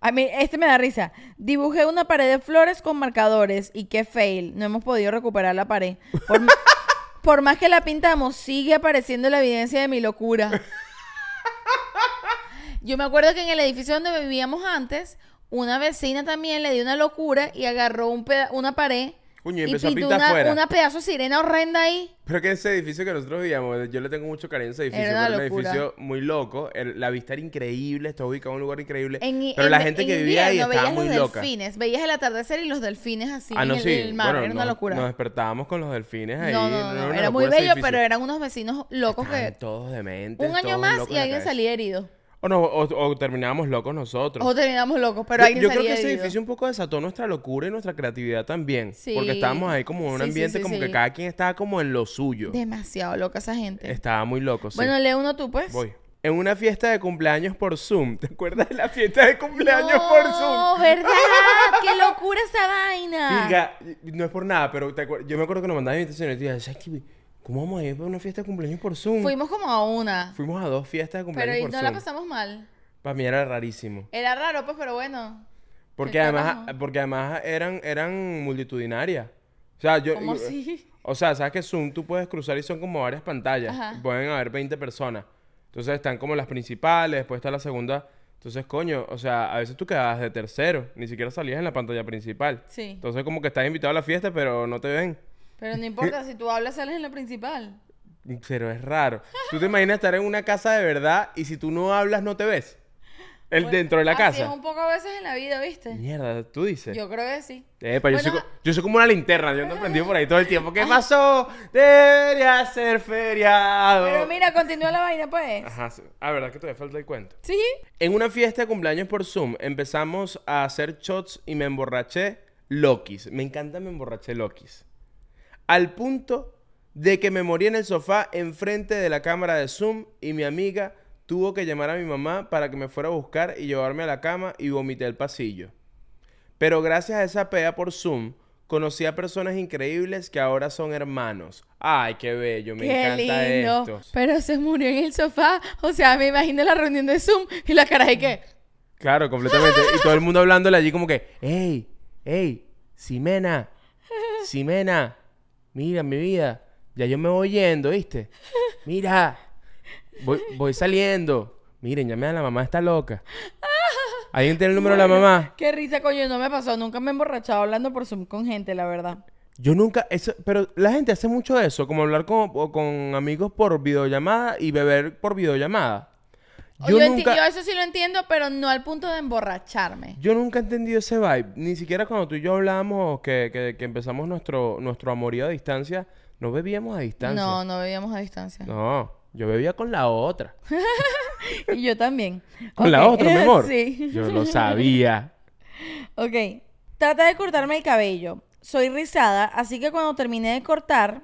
A mí, este me da risa. Dibujé una pared de flores con marcadores y qué fail. No hemos podido recuperar la pared. <laughs> Por, más que la pintamos, sigue apareciendo la evidencia de mi locura. Yo me acuerdo que en el edificio donde vivíamos antes, una vecina también le dio una locura y agarró un una pared Coño, y Y empezó a pintar una, afuera. una pedazo de sirena horrenda ahí. Pero que ese edificio que nosotros vivíamos, yo le tengo mucho cariño a ese edificio. Era una pero Era un locura. edificio muy loco. el- la vista era increíble, estaba ubicado en un lugar increíble. En, pero en- la gente en que vivía ahí invierno estaba veías muy los loca. delfines. Veías el atardecer y los delfines así ah, no, en el, sí. en el mar. Bueno, era una nos- locura. Nos despertábamos con los delfines ahí. no, no, no. una Era muy locura ese bello, edificio. pero eran unos vecinos locos Estaban que... todos dementes. Un año todos más locos y en la alguien cabeza. salía herido. O, no, o, o terminábamos locos nosotros. O terminamos locos, pero yo, alguien yo creo salía que ese edificio un poco desató nuestra locura y nuestra creatividad también. Sí. Porque estábamos ahí como en un Sí, sí, ambiente sí, como sí. que cada quien estaba como en lo suyo. Demasiado loca esa gente. Estaba muy loco, sí. Bueno, lee uno tú, pues. Voy. En una fiesta de cumpleaños por Zoom. ¿Te acuerdas de la fiesta de cumpleaños no, por Zoom? ¿verdad? <laughs> ¡Qué locura esa vaina! Virga, no es por nada, pero te acuer- yo me acuerdo que nos mandaban invitaciones y te dije, ¿sabes qué? ¿Cómo vamos a ir a una fiesta de cumpleaños por Zoom? Fuimos como a una. Fuimos a dos fiestas de Pero cumpleaños y por no Zoom. la pasamos mal. Para mí era rarísimo. Era raro, pues, pero bueno. Porque ¿Qué además, carajo? porque además eran, eran multitudinarias. O sea, yo... ¿Cómo así? O sea, sabes que Zoom tú puedes cruzar y son como varias pantallas. Ajá. Pueden haber 20 personas. Entonces están como las principales, después está la segunda. Entonces, coño, o sea, a veces tú quedabas de tercero, ni siquiera salías en la pantalla principal. Sí. Entonces, como que estás invitado a la fiesta, pero no te ven. Pero no importa, si tú hablas, sales en la principal. Pero es raro. ¿Tú te imaginas estar en una casa de verdad y si tú no hablas, no te ves? El, dentro de la así casa. es un poco a veces en la vida, ¿viste? Mierda, tú dices. Yo creo que sí. Epa, yo, Bueno, soy, yo soy como una linterna, yo ando <laughs> prendido por ahí todo el tiempo. ¿Qué pasó? Debería ser feriado. Pero mira, continúa la vaina, pues. Ajá, ah, verdad que todavía falta el cuento. Sí. En una fiesta de cumpleaños por Zoom empezamos a hacer shots y me emborraché Lokis. Me encanta me emborraché Lokis. Al punto de que me morí en el sofá enfrente de la cámara de Zoom y mi amiga tuvo que llamar a mi mamá para que me fuera a buscar y llevarme a la cama y vomité el pasillo. Pero gracias a esa pea por Zoom conocí a personas increíbles que ahora son hermanos. Ay, qué bello, me Qué encanta lindo. esto. Pero se murió en el sofá. O sea, me imagino la reunión de Zoom y la cara de que. Claro, completamente. Y todo el mundo hablándole allí como que, ¡Ey! ¡Ey! ¡Simena! ¡Simena! Mira, mi vida. Ya yo me voy yendo, ¿viste? <laughs> Mira. Voy, voy saliendo. Miren, llamé a la mamá, está loca. <laughs> ¿Alguien tiene el número de la mamá? Qué risa, coño, no me pasó. Nunca me he emborrachado hablando por Zoom con gente, la verdad. Yo nunca... Eso, pero la gente hace mucho eso, como hablar con, con amigos por videollamada y beber por videollamada. Yo, enti- yo eso sí lo entiendo, pero no al punto de emborracharme. Yo nunca he entendido ese vibe. Ni siquiera cuando tú y yo hablábamos que, que- que empezamos nuestro, nuestro amorío a distancia, no bebíamos a distancia. No, no bebíamos a distancia. No, yo bebía con la otra. <laughs> Y yo también. Con la otra, mi amor. <laughs> sí. Yo lo sabía. <laughs> Ok. Trata de cortarme el cabello. Soy rizada, así que cuando terminé de cortar,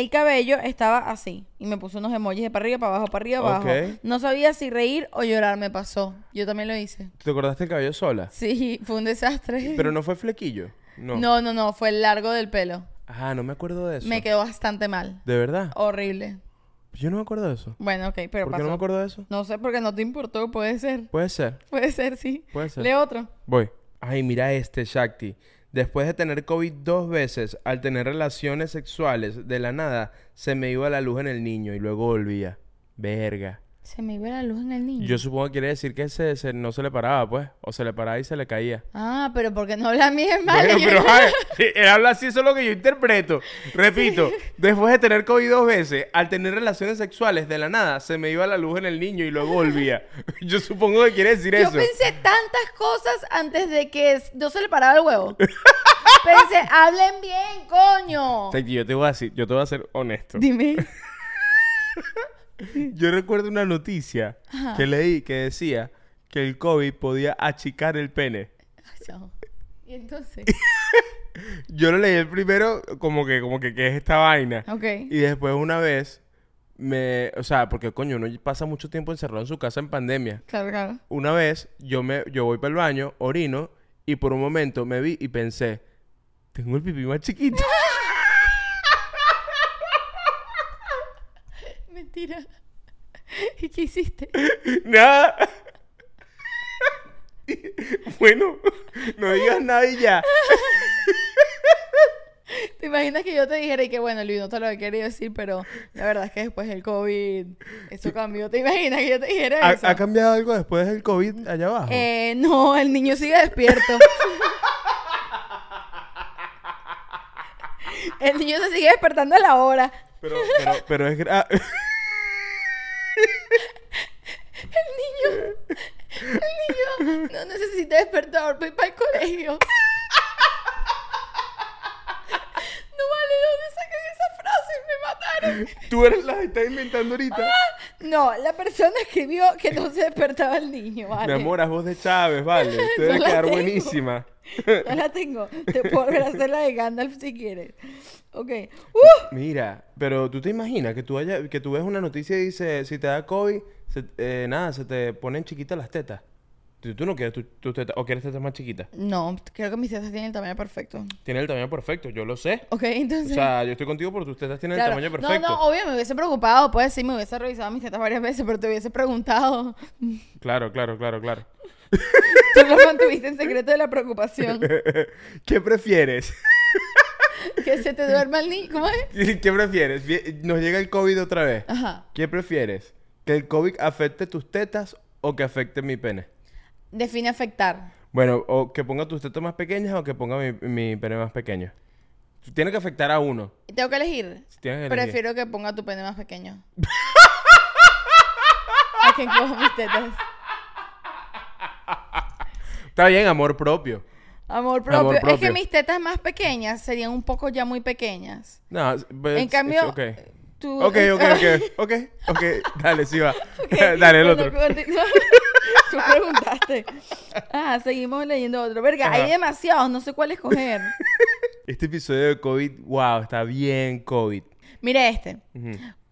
el cabello estaba así. Y me puso unos emojis de para arriba, para abajo, para arriba, para Ok. abajo. No sabía si reír o llorar, me pasó. Yo también lo hice. ¿Te acordaste el cabello sola? Sí, <laughs> fue un desastre. Pero no fue flequillo. No. no, no, no, fue el largo del pelo. Ah, no me acuerdo de eso. Me quedó bastante mal. ¿De verdad? Horrible. Yo no me acuerdo de eso. Bueno, ok, pero ¿Por pasó. qué no me acuerdo de eso? No sé, porque no te importó, puede ser. Puede ser. Puede ser, sí. Puede ser. Lee otro. Voy. Ay, mira este, Shakti. Después de tener COVID dos veces, al tener relaciones sexuales, de la nada, se me iba la luz en el niño y luego volvía. Verga. Se me iba la luz en el niño. Yo supongo que quiere decir que se, se- no se le paraba, pues. O se le paraba y se le caía. Ah, pero porque no habla bien mal. Bueno, pero ay, <laughs> él habla así, eso es lo que yo interpreto. Repito, después de tener COVID dos veces, al tener relaciones sexuales, de la nada, se me iba la luz en el niño y luego volvía. <laughs> Yo supongo que quiere decir Yo eso. pensé tantas cosas antes de que s- no se le parara el huevo. <laughs> pensé, hablen bien, coño. O sea, que yo te voy a decir, yo te voy a ser honesto. Dime. <laughs> Yo recuerdo una noticia que leí que decía que el COVID podía achicar el pene. Chao. Y entonces. <laughs> Yo lo leí el primero como que, como que, ¿qué es esta vaina? Ok. Y después una vez me, o sea, porque coño, uno pasa mucho tiempo encerrado en su casa en pandemia. Claro, claro. Una vez yo me, yo voy para el baño, orino y por un momento me vi y pensé, tengo el pipí más chiquito. <laughs> Mentira. <laughs> ¿Y qué hiciste? Nada. bueno, no digas nada y ya. <laughs> ¿Te imaginas que yo te dijera y que bueno, Luis, no te lo he querido decir, pero la verdad es que después del COVID, eso cambió. ¿Te imaginas que yo te dijera ¿Ha, eso? ha cambiado algo después del COVID allá abajo? Eh, no, el niño sigue despierto. <laughs> El niño se sigue despertando a la hora. Pero, pero, pero es gra- El niño. El niño no necesita despertador para ir para el colegio. <laughs> No vale, ¿de dónde sacan esa frase? Me mataron. Tú eres la que estás inventando ahorita. No, la persona escribió que no se despertaba el niño, ¿vale? Mi amor, a voz de Chávez, vale. <laughs> Te debe No quedar tengo. buenísima. No la tengo. Te puedo hacer la de Gandalf si quieres. Ok. ¡Uh! <laughs> Mira, pero tú te imaginas que tú, haya, que tú ves una noticia y dice, si te da COVID, se- eh, nada, se te ponen chiquitas las tetas. Tú, no quieres tus tetas, o quieres tetas más chiquitas. No, creo que mis tetas tienen el tamaño perfecto. Tiene el tamaño perfecto, yo lo sé. Ok, <laughs> O entonces... sea, yo estoy contigo porque tus tetas tienen Claro. el tamaño perfecto. No, no, obvio, me hubiese preocupado. Pues sí, me hubiese revisado mis tetas varias veces, pero te hubiese preguntado. <laughs> Claro, claro, claro, claro. <laughs> Tú lo mantuviste en secreto de la preocupación. ¿Qué prefieres? que se te duerma el niño. ¿Cómo es? ¿Qué prefieres? Nos llega el COVID otra vez. Ajá. ¿Qué prefieres? ¿Que el COVID afecte tus tetas o que afecte mi pene? Define afectar. Bueno, o que ponga tus tetas más pequeñas o que ponga mi, mi pene más pequeño. Tiene que afectar a uno. ¿Tengo que elegir? Tienes que elegir. Prefiero que ponga tu pene más pequeño. a que coja mis tetas. Está bien, amor propio. Amor propio. Amor Es que mis tetas más pequeñas serían un poco ya muy pequeñas. No, En cambio, it's okay. tú... Ok, ok, ok, ok, ok. Dale, sí va. <laughs> <laughs> Dale, el otro. <laughs> Tú preguntaste. Ah, seguimos leyendo otro. Verga, Ajá. hay demasiados, no sé cuál escoger. <laughs> Este episodio de COVID, wow, está bien COVID. Mire este.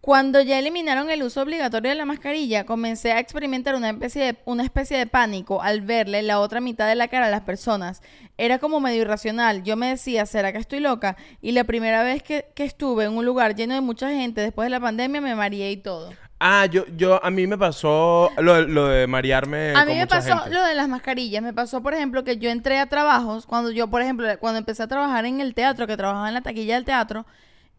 Cuando ya eliminaron el uso obligatorio de la mascarilla, comencé a experimentar una especie, de, una especie de pánico al verle la otra mitad de la cara a las personas. Era como medio irracional. Yo me decía, ¿será que estoy loca? Y la primera vez que, que estuve en un lugar lleno de mucha gente después de la pandemia me mareé y todo. Ah, yo, yo, a mí me pasó lo, lo de marearme A con mí me mucha pasó gente. lo de las mascarillas. Me pasó, por ejemplo, que yo entré a trabajos, cuando yo, por ejemplo, cuando empecé a trabajar en el teatro, que trabajaba en la taquilla del teatro,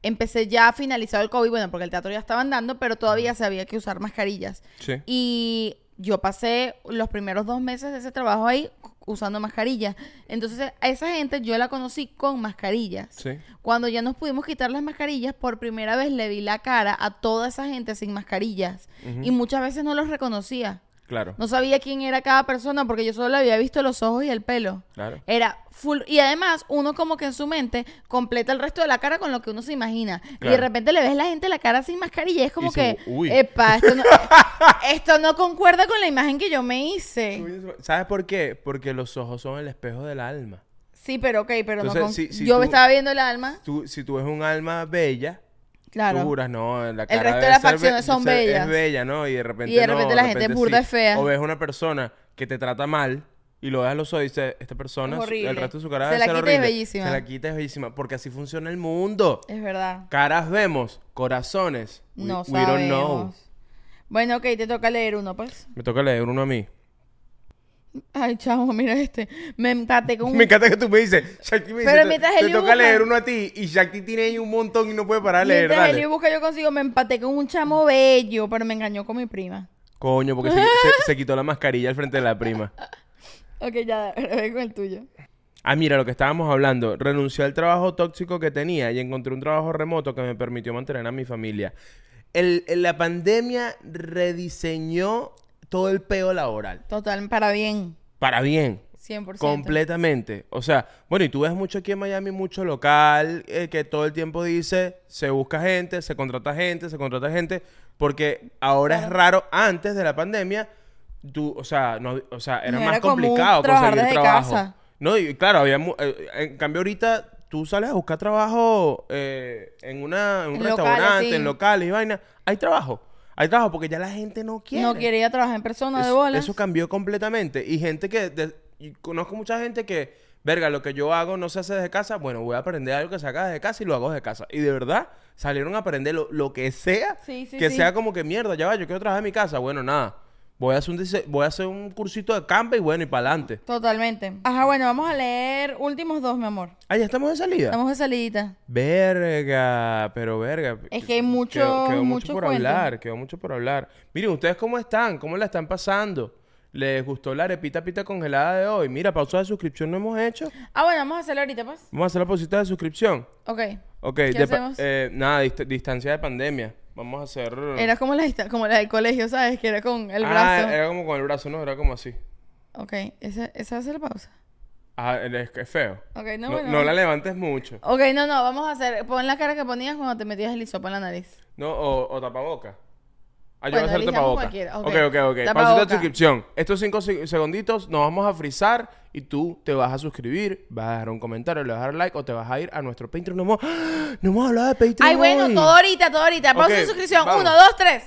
empecé ya finalizado el COVID, bueno, porque el teatro ya estaba andando, pero todavía se había que usar mascarillas. Sí. Y yo pasé los primeros dos meses de ese trabajo ahí usando mascarillas. Entonces, a esa gente yo la conocí con mascarillas. Sí. Cuando ya nos pudimos quitar las mascarillas, por primera vez le vi la cara a toda esa gente sin mascarillas. Y muchas veces no los reconocía. Claro. No sabía quién era cada persona porque yo solo le había visto los ojos y el pelo. Claro. Era full. Y además, uno como que en su mente completa el resto de la cara con lo que uno se imagina. Y de repente le ves la gente la cara sin mascarilla. y Es como Y que, "Uy". epa, esto no, <laughs> esto no concuerda con la imagen que yo me hice. ¿Sabes por qué? Porque los ojos son el espejo del alma. Sí, pero ok, pero Entonces, no con... si- si Yo tú- me estaba viendo el alma. Tú, si tú ves un alma bella, Claro. no, la cara resto de las facciones son ser- bellas. Es bella, ¿no? Y de repente Y de no, repente la gente es burda sí. es fea. O ves una persona que te trata mal y lo a los ojos y dices, esta persona, Es horrible. el resto de su cara Se debe la ser quita y es horrible". bellísima. Se la quita y es bellísima. Porque así funciona el mundo. Es verdad. Caras vemos, corazones. we- No we don't know. sabemos. Bueno, ok, te toca leer uno, pues. Me toca leer uno a mí. Ay, chamo, mira este. Me empaté con <laughs> un... Me encanta que tú me dices, Shakti me dice, Pero te- mientras te, Eli toca busca- leer uno a ti y Shakti tiene ahí un montón y no puede parar de leer, Mientras dale. Eli busca, yo consigo, me empaté con un chamo bello, pero me engañó con mi prima. Coño, porque se, se- se quitó la mascarilla al frente de la prima. <laughs> Ok, ya, <laughs> ve con el tuyo. Ah, mira, lo que estábamos hablando. Renuncié al trabajo tóxico que tenía y encontré un trabajo remoto que me permitió mantener a mi familia. El- la pandemia rediseñó todo el peo laboral. Total, para bien. Para bien. 100%. Completamente. O sea, bueno, y tú ves mucho aquí en Miami, mucho local, eh, que todo el tiempo dice, se busca gente, se contrata gente, se contrata gente, porque ahora es raro, antes de la pandemia, tú, o sea, no, o sea era No más era complicado conseguir desde trabajo. casa. No, y claro, había, mu- eh, en cambio ahorita tú sales a buscar trabajo eh, en, una, en un En locales, restaurante, sí. en locales y vaina, hay trabajo. Hay trabajo porque ya la gente no quiere. No quiere ir a trabajar en persona de bolas. Eso cambió completamente. Y gente que... de- y conozco mucha gente que... Verga, lo que yo hago no se hace desde casa. Bueno, voy a aprender algo que se haga desde casa y lo hago desde casa. Y de verdad, salieron a aprender lo, lo que sea. Sí, sí, que sí. sea como que mierda, ya va, yo quiero trabajar en mi casa. Bueno, nada. Voy a hacer un, dise- voy a hacer un cursito de campo y bueno, y para adelante. Totalmente. Ajá, bueno, vamos a leer últimos dos, mi amor. Ah, ya estamos de salida. Estamos de salidita. Verga, pero verga. Es que hay mucho- Quedó, quedó mucho mucho por cuento. hablar, quedó mucho por hablar. Miren, ¿ustedes cómo están? ¿Cómo la están pasando? ¿Les gustó la arepita pita congelada de hoy? Mira, pausa de suscripción no hemos hecho. Ah, bueno, vamos a hacerlo ahorita, pues. Vamos a hacer la pausita de suscripción. Ok. Ok, ¿Qué de pa- hacemos? eh, nada, dist- distancia de pandemia. Vamos a hacer... Era como la, como la del colegio, ¿sabes? Que era con el Ah, brazo. era como con el brazo, ¿no? Era como así. Ok, esa, esa va a ser la pausa. Ah, es, es feo. Ok, no, No, bueno. no la levantes mucho. Ok, no, no, vamos a hacer. Pon la cara que ponías cuando te metías el hisopo en la nariz. No, o, o tapaboca. Ah, yo Bueno, voy a hacer elijamos tapaboca. cualquiera, ok. Ok, ok. Pausita de suscripción. Estos cinco se- segunditos nos vamos a frizar y tú te vas a suscribir, vas a dejar un comentario, le vas a dar like o te vas a ir a nuestro Patreon. No hemos, ¡Ah! <gasps> no hemos hablado de Patreon Ay, bueno, hoy. todo ahorita, todo ahorita. Pausa Ok, de suscripción. vamos. Uno, dos, tres.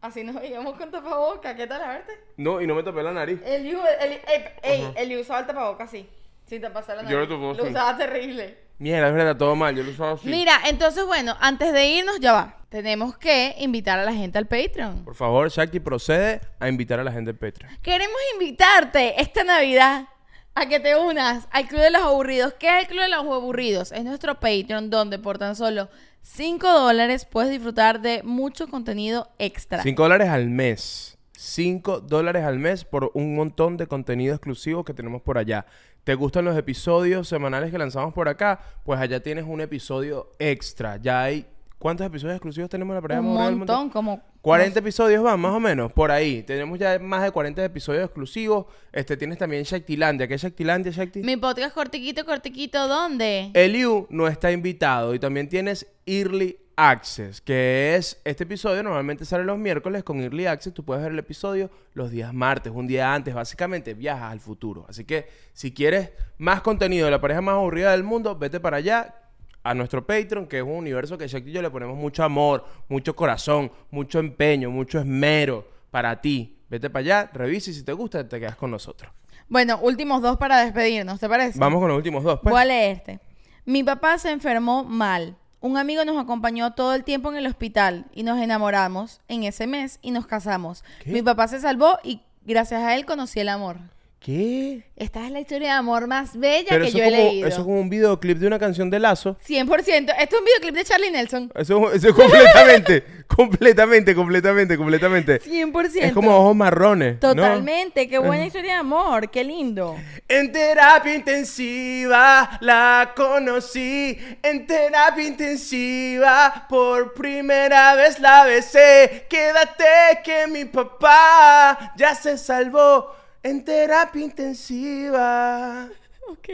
Así nos veíamos con tapaboca. ¿Qué tal, a verte? No, y no me tapé la nariz. El el, ey, el Liu usaba el tapaboca así. Sin taparse la nariz. Yo lo tapo Lo usaba terrible. Mierda, es verdad, todo mal. Yo lo usaba así. Mira, entonces, bueno, antes de irnos, ya va. Tenemos que invitar a la gente al Patreon. Por favor, Shakti, procede a invitar a la gente del Patreon. Queremos invitarte esta Navidad a que te unas al Club de los Aburridos. ¿Qué es el Club de los Aburridos? Es nuestro Patreon donde por tan solo 5 dólares puedes disfrutar de mucho contenido extra. 5 dólares al mes. 5 dólares al mes por un montón de contenido exclusivo que tenemos por allá. ¿Te gustan los episodios semanales que lanzamos por acá? Pues allá tienes un episodio extra. Ya hay... ¿Cuántos episodios exclusivos tenemos en la pareja Un montón, como... 40 episodios van, más o menos, por ahí. Tenemos ya más de 40 episodios exclusivos. Este, tienes también Shaktilandia. ¿Qué es Shaktilandia, Shakti? Mi podcast cortiquito, cortiquito, ¿dónde? Eliu no está invitado y también tienes Early Access, que es este episodio normalmente sale los miércoles con Early Access, tú puedes ver el episodio los días martes, un día antes, básicamente viajas al futuro. Así que si quieres más contenido de la pareja más aburrida del mundo, vete para allá a nuestro Patreon, que es un universo que Shakti y yo le ponemos mucho amor, mucho corazón, mucho empeño, mucho esmero para ti. Vete para allá, revisa y si te gusta te quedas con nosotros. Bueno, últimos dos para despedirnos, ¿te parece? Vamos con los últimos dos, pues. Voy a leerte. Mi papá se enfermó mal. Un amigo nos acompañó todo el tiempo en el hospital y nos enamoramos en ese mes y nos casamos. ¿Qué? Mi papá se salvó y gracias a él conocí el amor. ¿Qué? Esta es la historia de amor más bella Pero que yo he como, leído. eso es como un videoclip de una canción de Lazo. 100%. Esto es un videoclip de Charlie Nelson. Eso, eso es completamente, <laughs> completamente, completamente, completamente. 100%. Es como ojos marrones. ¿no? Totalmente. Qué buena historia de amor. Qué lindo. En terapia intensiva la conocí. En terapia intensiva por primera vez la besé. Quédate que mi papá ya se salvó. En terapia intensiva. Ok.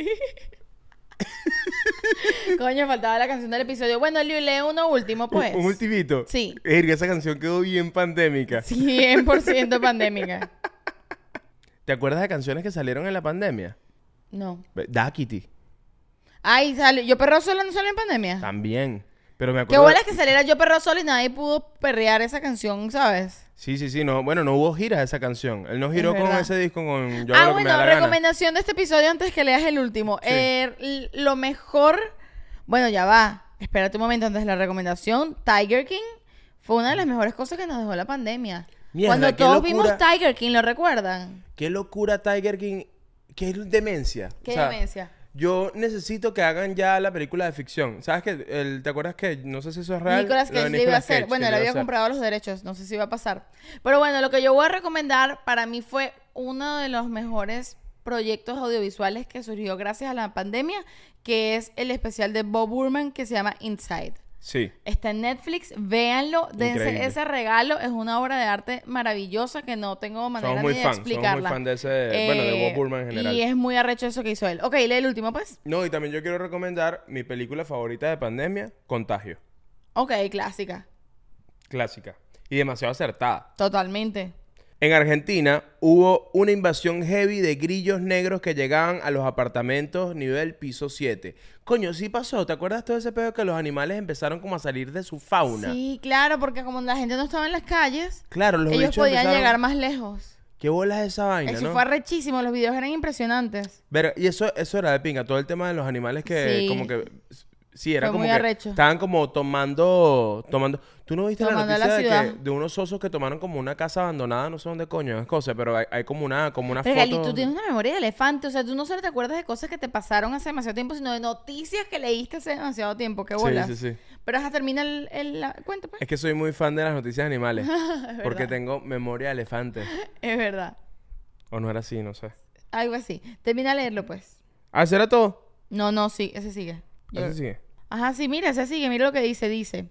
Coño, faltaba la canción del episodio. Bueno, Liu, lee uno último, pues. Un, un ultimito. Sí. Esa canción quedó bien pandémica. 100% pandémica. ¿Te acuerdas de canciones que salieron en la pandemia? No. Daquiti. Ay, salió. Yo perro sola no salió en pandemia. También. Pero me Qué acuerdo. bola que saliera yo perro sola y nadie pudo perrear esa canción, ¿sabes? Sí, sí, sí. No, bueno, no hubo giras de esa canción. Él no giró con ese disco con Yo ah, bueno, gana. recomendación de este episodio antes que leas el último. Sí. Eh, l- lo mejor. Bueno, ya va. Espérate un momento antes de la recomendación. Tiger King fue una de las mejores cosas que nos dejó la pandemia. Mierda, Cuando todos locura. vimos Tiger King, ¿lo recuerdan? Qué locura Tiger King. Qué demencia. Qué O sea, demencia. Yo necesito que hagan ya la película de ficción. ¿Sabes qué? El- ¿Te acuerdas que no sé si eso es real? Nicolas Cage le iba a hacer. Cage, Bueno, que él le iba había comprado los derechos. No sé si va a pasar. Pero bueno, lo que yo voy a recomendar para mí fue uno de los mejores proyectos audiovisuales que surgió gracias a la pandemia, que es el especial de Bob Burman que se llama Inside. Sí. Está en Netflix, véanlo, dense Increíble. ese regalo, es una obra de arte maravillosa que no tengo manera Somos muy ni de fan. Somos muy explicarla. fan de ese... bueno, de Eh, Bob Burman en general. Y es muy arrecho eso que hizo él. Ok, lee el último pues. No, y también yo quiero recomendar mi película favorita de pandemia, Contagio. Ok, clásica. Clásica. Y demasiado acertada. Totalmente. En Argentina hubo una invasión heavy de grillos negros que llegaban a los apartamentos nivel piso 7. Coño, sí pasó. ¿Te acuerdas todo ese pedo que los animales empezaron como a salir de su fauna? Sí, claro, porque como la gente no estaba en las calles, Claro, los ellos podían empezaron- llegar más lejos. ¿Qué bolas es esa vaina, Eso no? fue arrechísimo, los videos eran impresionantes. Ver, y eso, eso era de pinga, todo el tema de los animales que Sí. como que sí, era Fue como muy que arrecho. estaban como tomando tomando ¿Tú no viste Tomando la la noticia de, ciudad. que, de unos osos que tomaron como una casa abandonada, no sé dónde coño es cosa, pero hay, hay como una como una Pero Gali, foto tú tienes una memoria de elefante, o sea, tú no solo te acuerdas de cosas que te pasaron hace demasiado tiempo, sino de noticias que leíste hace demasiado tiempo, qué Sí, bolas. sí, sí. Pero ajá, termina el, el- la cuenta, pues. Es que soy muy fan de las noticias animales, <laughs> porque verdad. tengo memoria de elefante. <laughs> Es verdad. O no era así, no sé. Algo así. Termina de leerlo, pues. Ah, ¿eso era todo? No, no, sí, ese sigue. Yo- Así sigue. Ajá, sí, mira, se sigue, mira lo que dice, dice.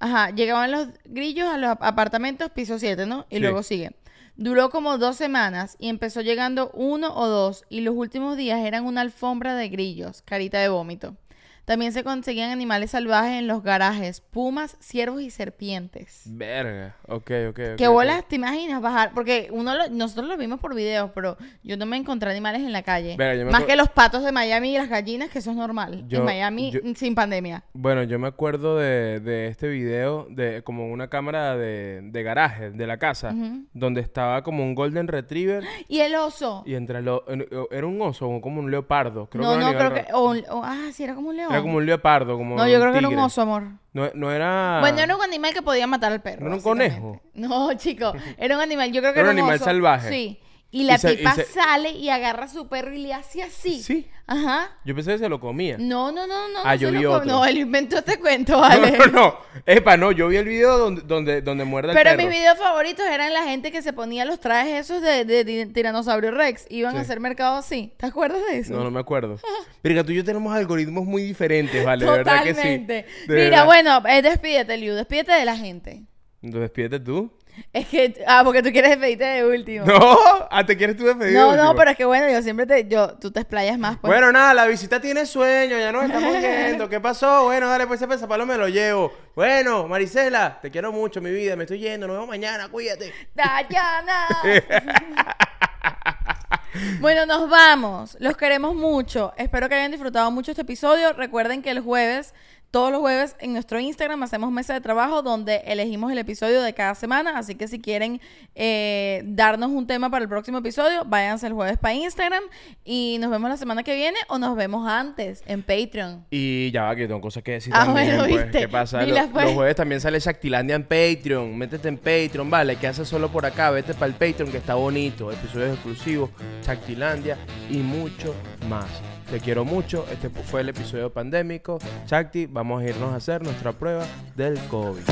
Ajá, llegaban los grillos a los ap- apartamentos, piso 7, ¿no? Y Sí. luego sigue. Duró como dos semanas y empezó llegando uno o dos y los últimos días eran una alfombra de grillos, carita de vómito. También se conseguían animales salvajes en los garajes, pumas, ciervos y serpientes. Verga. Ok, ok. ¿Qué bolas te imaginas bajar? Porque uno lo- nosotros lo vimos por videos, pero yo no me encontré animales en la calle. Verga, Más que los patos de Miami y las gallinas, que eso es normal. Yo- en Miami yo- sin pandemia. Bueno, yo me acuerdo de, de este video de como una cámara de, de garaje de la casa, donde estaba como un golden retriever <gasps> ¿Y el oso? y entre los... Era un oso o como un leopardo. Creo no, que no, creo que... o o- ah, sí, era como un león. Era como un leopardo, como No, yo creo que era un oso, amor. No, no era... Bueno, era un animal que podía matar al perro. ¿No era un conejo? <laughs> No, chico. Era un animal. Yo creo que Era era, un animal oso. salvaje. Sí. Y la Y sale y agarra a su perro y le hace así. Sí. Ajá. Yo pensé que se lo comía. No, no, no, no. Ah, no yo vi otro. No, él inventó este cuento, <laughs> No, vale. no, no. Epa, no. Yo vi el video donde, donde, donde muerde Pero perro. mis videos favoritos eran la gente que se ponía los trajes esos de, de, de Tiranosaurio Rex. Iban a hacer mercado así. ¿Te acuerdas de eso? No, no me acuerdo. Mira, tú y yo tenemos algoritmos muy diferentes, ¿vale? De verdad que sí. Totalmente. De Mira, verdad. bueno, eh, despídete, Liu. Despídete de la gente. Entonces, despídete tú. Es que, ah, porque tú quieres despedirte de último. No, ah, te quieres tú despedir. No, no, último? pero es que bueno, yo siempre te, yo, tú te explayas más, pues. Bueno, nada, la visita tiene sueño, ya nos estamos yendo. ¿Qué pasó? Bueno, dale, pues ese pesapalo me lo llevo. Bueno, Marisela, te quiero mucho, mi vida, me estoy yendo, nos vemos mañana, cuídate. Dayana. <laughs> bueno, nos vamos. Los queremos mucho. Espero que hayan disfrutado mucho este episodio. Recuerden que el jueves, todos los jueves en nuestro Instagram hacemos mesa de trabajo donde elegimos el episodio de cada semana. Así que si quieren eh, darnos un tema para el próximo episodio, váyanse el jueves para Instagram y nos vemos la semana que viene o nos vemos antes en Patreon. Y ya va, que tengo cosas que decir Ah, también, bueno, pues. ¿viste? ¿Qué pasa? Pues. Los jueves también sale Shaktilandia en Patreon. Métete en Patreon, vale. ¿Qué haces solo por acá? Vete para el Patreon que está bonito. Episodios exclusivos, Shaktilandia y mucho más. Te quiero mucho. Este fue el episodio pandémico. Shakti, vamos a irnos a hacer nuestra prueba del COVID.